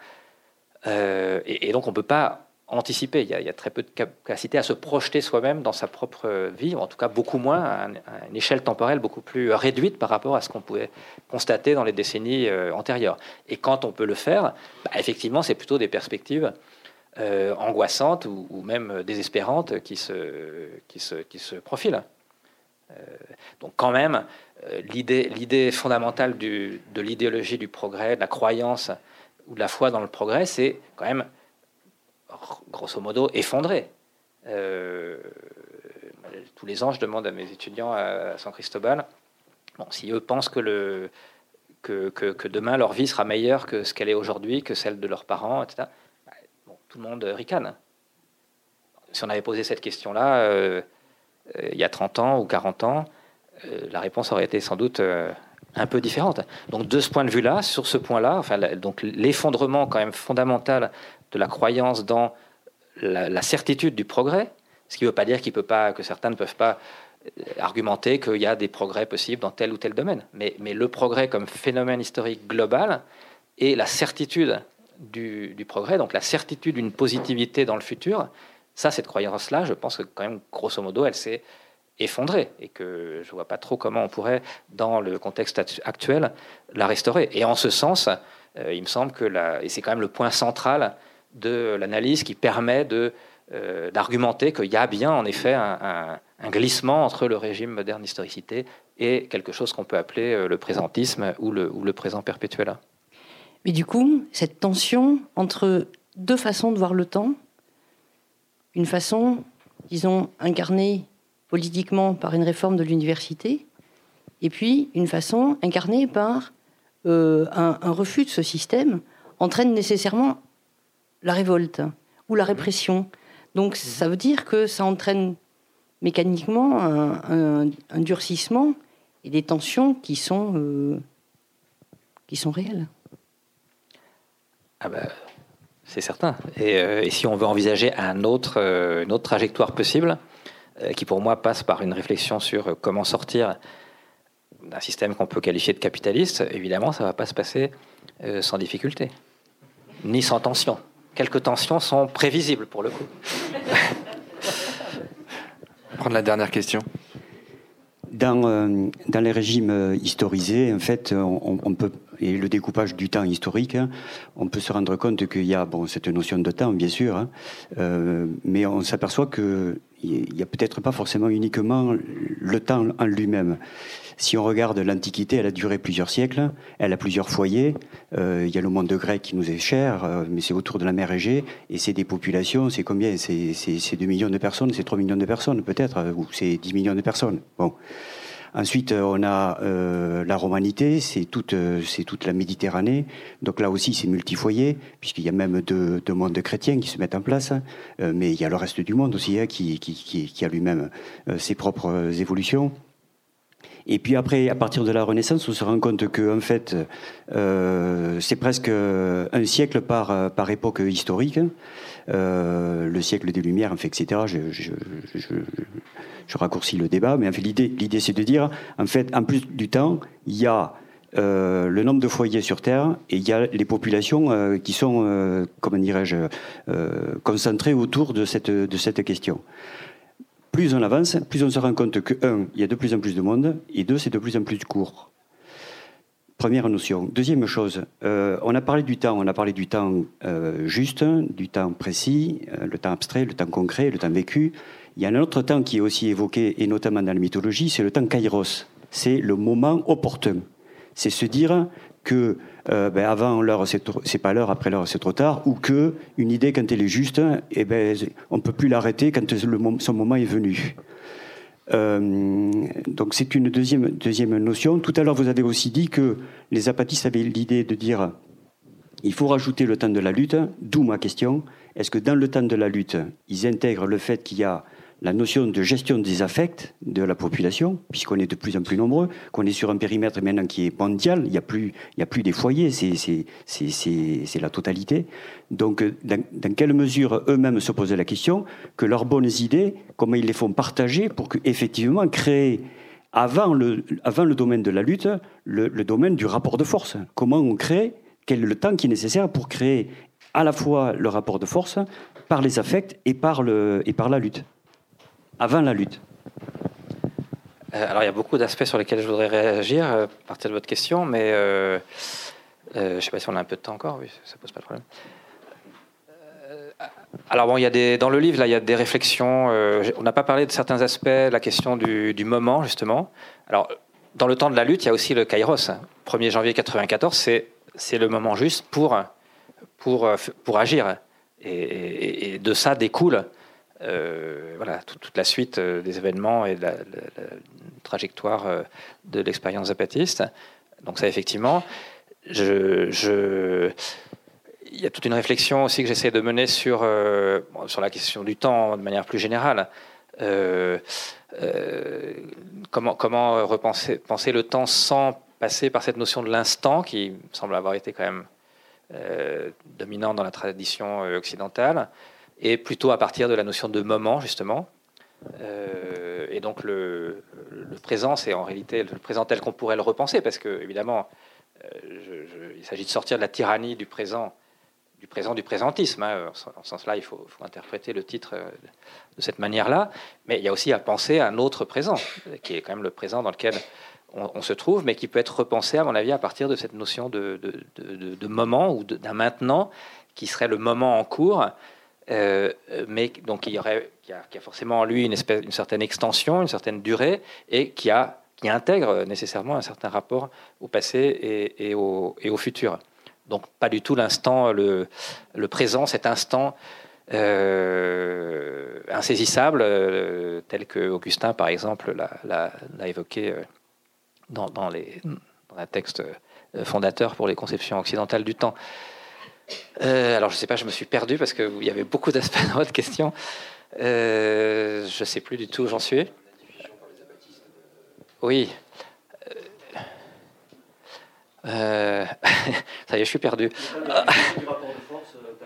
[SPEAKER 3] et, et, donc on ne peut pas anticiper. Il y, a, très peu de capacité à se projeter soi-même dans sa propre vie, ou en tout cas beaucoup moins, à, une échelle temporelle beaucoup plus réduite par rapport à ce qu'on pouvait constater dans les décennies euh, antérieures. Et quand on peut le faire, bah, effectivement, c'est plutôt des perspectives euh, angoissantes ou, même désespérantes qui se, qui se, qui se profilent. Euh, donc quand même, l'idée fondamentale de l'idéologie du progrès, de la croyance ou de la foi dans le progrès, c'est quand même grosso modo, effondré. Euh, tous les ans, je demande à mes étudiants à San Cristobal, bon, si eux pensent que, le, que, que, demain leur vie sera meilleure que ce qu'elle est aujourd'hui, que celle de leurs parents, etc., bah, bon, tout le monde ricane. Si on avait posé cette question-là euh, euh, il y a 30 ans ou 40 ans, la réponse aurait été sans doute un peu différente. Donc de ce point de vue-là, sur ce point-là, enfin, donc l'effondrement quand même fondamental de la croyance dans la, certitude du progrès, ce qui ne veut pas dire qu'il peut pas, que certains ne peuvent pas euh, argumenter qu'il y a des progrès possibles dans tel ou tel domaine. Mais, mais le progrès comme phénomène historique global et la certitude du, progrès, donc la certitude d'une positivité dans le futur, ça, cette croyance-là, je pense que quand même, grosso modo, elle s'est effondrée et que je ne vois pas trop comment on pourrait, dans le contexte actuel, la restaurer. Et en ce sens, euh, il me semble que, la, et c'est quand même le point central de l'analyse qui permet euh, d'argumenter qu'il y a bien en effet un, glissement entre le régime moderne historicité et quelque chose qu'on peut appeler euh, le présentisme ou le, présent perpétuel.
[SPEAKER 8] Mais du coup, cette tension entre deux façons de voir le temps, une façon, disons, incarnée politiquement par une réforme de l'université, et puis une façon incarnée par euh, un, refus de ce système, entraîne nécessairement la révolte ou la mhm. répression. Donc mhm. ça veut dire que ça entraîne mécaniquement un, durcissement et des tensions qui sont, euh, qui sont réelles.
[SPEAKER 3] Ah bah, c'est certain. Euh, et, si on veut envisager un autre, euh, une autre trajectoire possible, qui pour moi passe par une réflexion sur comment sortir d'un système qu'on peut qualifier de capitaliste, évidemment, ça ne va pas se passer sans difficulté, ni sans tension quelques tensions sont prévisibles pour le coup.
[SPEAKER 2] Prendre la dernière question.
[SPEAKER 9] Dans, euh, dans les régimes euh, historisés, en fait, on, peut et le découpage du temps historique, hein, on peut se rendre compte qu'il y a bon cette notion de temps, bien sûr, hein, euh, mais on s'aperçoit que il n'y a peut-être pas forcément uniquement le temps en lui-même. Si on regarde l'Antiquité, elle a duré plusieurs siècles, elle a plusieurs foyers. Euh, il y a le monde grec qui nous est cher, euh, mais c'est autour de la mer Égée, et c'est des populations, c'est combien? C'est 2 millions de personnes, c'est 3 millions de personnes peut-être, ou c'est 10 millions de personnes. Bon. Ensuite, on a euh, la romanité, c'est toute, c'est toute la Méditerranée. Donc là aussi, c'est multifoyer, puisqu'il y a même deux, deux, mondes chrétiens qui se mettent en place. mais il y a le reste du monde aussi, hein, qui, a lui-même ses propres évolutions. Et puis après, à partir de la Renaissance, on se rend compte que en fait, euh, c'est presque un siècle par, par époque historique. Euh, le siècle des Lumières, etc. Je, je, je, raccourcis le débat, mais en fait, l'idée, l'idée, c'est de dire, en fait, en plus du temps, il y a euh, le nombre de foyers sur Terre et il y a les populations qui sont, comment dirais-je, concentrées autour de cette, de cette question plus on avance, plus on se rend compte que, un, il y a de plus en plus de monde, et deux, c'est de plus en plus court. Première notion. Deuxième chose, euh, on a parlé du temps, on a parlé du temps euh, juste, du temps précis, euh, le temps abstrait, le temps concret, le temps vécu. Il y a un autre temps qui est aussi évoqué, et notamment dans la mythologie, c'est le temps kairos. C'est le moment opportun. C'est se dire que euh, ben avant l'heure c'est pas l'heure, après l'heure c'est trop tard, ou que une idée quand elle est juste, eh ben on peut plus l'arrêter quand son moment est venu. Euh, donc c'est une deuxième deuxième notion. Tout à l'heure vous avez aussi dit que les apatistes avaient l'idée de dire il faut rajouter le temps de la lutte, d'où ma question. Est-ce que dans le temps de la lutte, ils intègrent le fait qu'il y a la notion de gestion des affects de la population, puisqu'on est de plus en plus nombreux, qu'on est sur un périmètre maintenant qui est mondial, il n'y a, plus, des foyers, c'est la totalité. Donc, dans, quelle mesure eux-mêmes se posaient la question que leurs bonnes idées, comment ils les font partager pour effectivement créer avant le, avant le domaine de la lutte, le, le domaine du rapport de force. Comment on crée, quel est le temps qui est nécessaire pour créer à la fois le rapport de force par les affects et par, le, et par la lutte, avant la lutte.
[SPEAKER 3] Euh, alors il y a beaucoup d'aspects sur lesquels je voudrais réagir euh, à partir de votre question, mais euh, je ne sais pas si on a un peu de temps encore, oui, ça pose pas de problème. Alors bon, il y a des, dans le livre, là, il y a des réflexions. on n'a pas parlé de certains aspects, la question du, moment, justement. Alors, dans le temps de la lutte, il y a aussi le Kairos. 1er janvier 94, c'est, c'est le moment juste pour, pour, pour agir. Et, de ça découle euh, voilà, toute la suite euh, des événements et la, trajectoire euh, de l'expérience zapatiste. Donc ça, effectivement, il y a toute une réflexion aussi que j'essaie de mener sur, sur la question du temps de manière plus générale. comment, repenser penser le temps sans passer par cette notion de l'instant qui semble avoir été quand même euh, dominant dans la tradition occidentale, et plutôt à partir de la notion de moment, justement. Euh, et donc le, présent, c'est en réalité le présent tel qu'on pourrait le repenser, parce que évidemment, il s'agit de sortir de la tyrannie du présent, du présent du présentisme. Hein. En ce sens-là, il faut, interpréter le titre de cette manière-là, mais il y a aussi à penser à un autre présent, qui est quand même le présent dans lequel on, se trouve, mais qui peut être repensé, à mon avis, à partir de cette notion de, moment ou d'un maintenant qui serait le moment en cours, euh, mais donc il y aurait, qui a, forcément en lui une, espèce, une certaine extension, une certaine durée, et qui, a, qui intègre nécessairement un certain rapport au passé et, au, futur. Donc pas du tout l'instant, le, le, présent, cet instant euh, insaisissable, euh, tel que Augustin, par exemple, l'a évoqué dans, les, dans un texte euh, fondateur pour les conceptions occidentales du temps. Euh, alors, je ne sais pas, je me suis perdu parce qu'il y avait beaucoup d'aspects dans votre question. Euh, je ne sais plus du tout où j'en suis. Oui. [LAUGHS] ça y est, je suis perdu.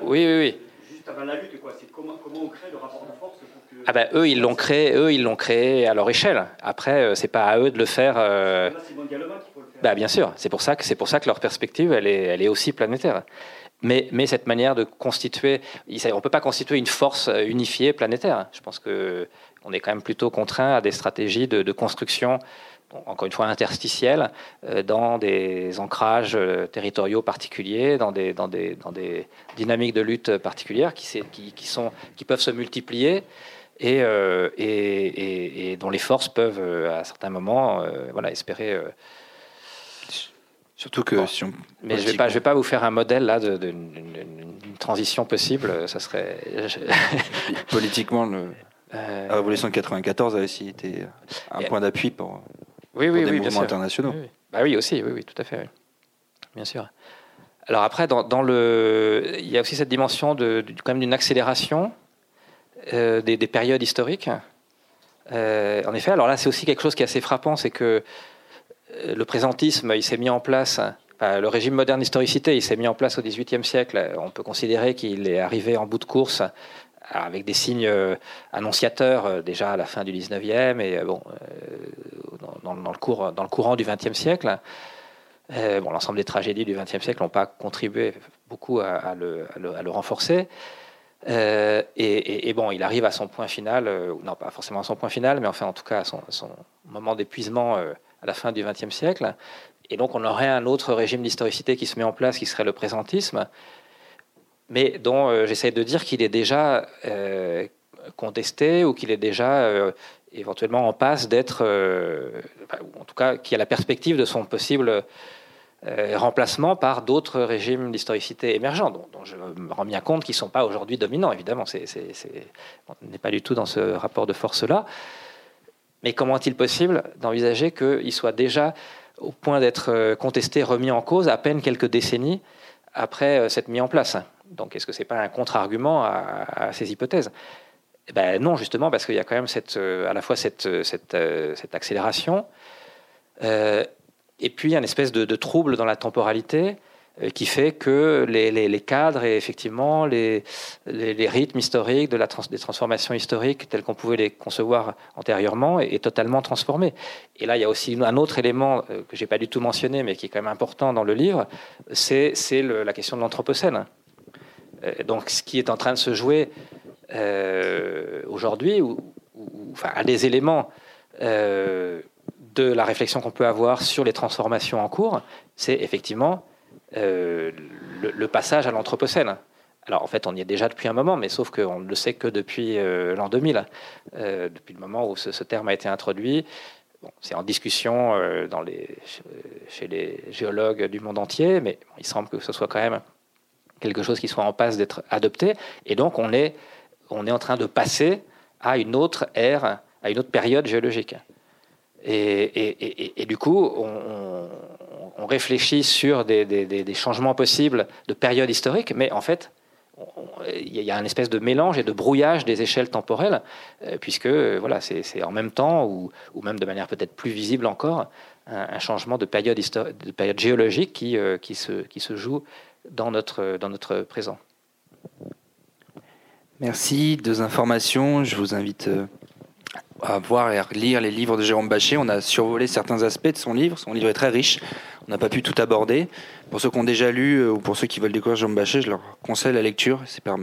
[SPEAKER 3] oui, oui, oui. Juste avant la lutte, quoi. C'est comment, comment on crée le rapport de force ah ben, eux, ils l'ont créé, eux, ils l'ont créé à leur échelle. Après, euh, c'est pas à eux de le faire. Euh... Bah, bien sûr, c'est pour ça que c'est pour ça que leur perspective, elle est, elle est aussi planétaire. Mais, cette manière de constituer, on peut pas constituer une force euh, unifiée planétaire. Je pense que on est quand même plutôt contraint à des stratégies de, construction encore une fois interstitielles, euh, dans des ancrages territoriaux particuliers, dans des, dynamiques de lutte particulières qui, peuvent se multiplier euh, et, dont les forces peuvent, euh, à certains moments, euh, espérer.
[SPEAKER 2] Surtout que si on...
[SPEAKER 3] Mais je ne vais, pas, je vais pas vous faire un modèle là d'une transition possible. Ça serait. [LAUGHS]
[SPEAKER 2] Politiquement, le... la révolution de 94 a aussi été un point d'appui pour,
[SPEAKER 3] oui, oui,
[SPEAKER 2] des
[SPEAKER 3] oui,
[SPEAKER 2] mouvements internationaux.
[SPEAKER 3] Oui, Bah oui, aussi, oui, oui, tout à fait. Bien sûr. Alors après, dans, dans, le, il y a aussi cette dimension de, quand même d'une accélération euh, des, périodes historiques. Euh, en effet, alors là, c'est aussi quelque chose qui est assez frappant, c'est que euh, le présentisme, il s'est mis en place, le régime moderne d'historicité, il s'est mis en place au XVIIIe siècle. On peut considérer qu'il est arrivé en bout de course avec des signes annonciateurs déjà à la fin du XIXe et bon, dans, le cours, dans le courant du XXe siècle. bon, l'ensemble des tragédies du XXe siècle n'ont pas contribué beaucoup à, le, renforcer. Euh, et, bon, il arrive à son point final, euh, non pas forcément à son point final, mais enfin en tout cas à son, moment d'épuisement euh, à la fin du XXe siècle. Et donc on aurait un autre régime d'historicité qui se met en place, qui serait le présentisme, mais dont j'essaie de dire qu'il est déjà contesté ou qu'il est déjà éventuellement en passe d'être, en tout cas qui a la perspective de son possible euh, remplacement par d'autres régimes d'historicité émergents, dont, je me rends bien compte qu'ils ne sont pas aujourd'hui dominants, évidemment. on n'est pas du tout dans ce rapport de force-là. Mais comment est-il possible d'envisager qu'ils soient déjà au point d'être euh, contestés, remis en cause à peine quelques décennies après euh, cette mise en place? Donc est-ce que ce n'est pas un contre-argument à, ces hypothèses? Eh ben non, justement, parce qu'il y a quand même cette, à la fois cette, cette, accélération, et puis une espèce de, trouble dans la temporalité euh, qui fait que les, cadres et effectivement les, les, rythmes historiques de la des transformations historiques telles qu'on pouvait les concevoir antérieurement est, totalement transformé. Et là, il y a aussi un autre élément euh, que j'ai pas du tout mentionné, mais qui est quand même important dans le livre, c'est la question de l'anthropocène. Euh, donc, ce qui est en train de se jouer aujourd'hui, ou, enfin, un des éléments de la réflexion qu'on peut avoir sur les transformations en cours, c'est effectivement euh, le, passage à l'Anthropocène. Alors en fait, on y est déjà depuis un moment, mais sauf qu'on ne le sait que depuis euh, l'an 2000, euh, depuis le moment où ce, terme a été introduit. c'est en discussion chez les géologues du monde entier, mais il semble que ce soit quand même quelque chose qui soit en passe d'être adopté. Et donc on est, en train de passer à une autre ère, à une autre période géologique. Et, du coup, on réfléchit sur des, changements possibles de période historique, mais en fait, il y a une espèce de mélange et de brouillage des échelles temporelles, euh, puisque voilà, c'est en même temps, ou, même de manière peut-être plus visible encore, un, changement de période, de période géologique qui, euh, qui, se, joue dans notre, dans notre présent.
[SPEAKER 2] Merci. Deux informations. Je vous invite euh, à voir et à lire les livres de Jérôme Bachet. On a survolé certains aspects de son livre. Son livre est très riche. On n'a pas pu tout aborder. Pour ceux qui ont déjà lu euh, ou pour ceux qui veulent découvrir Jérôme Bachet, je leur conseille la lecture. C'est par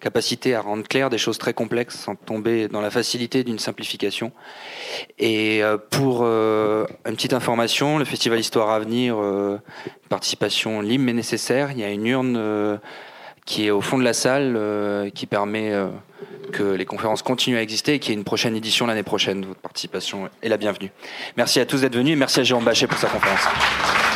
[SPEAKER 2] capacité à rendre clair des choses très complexes sans tomber dans la facilité d'une simplification. Et euh, pour euh, une petite information, le Festival Histoire à venir, participation libre mais nécessaire. Il y a une urne qui est au fond de la salle qui permet que les conférences continuent à exister et qu'il y ait une prochaine édition l'année prochaine. Votre participation est la bienvenue. Merci à tous d'être venus et merci à Jérôme Bachet pour sa conférence.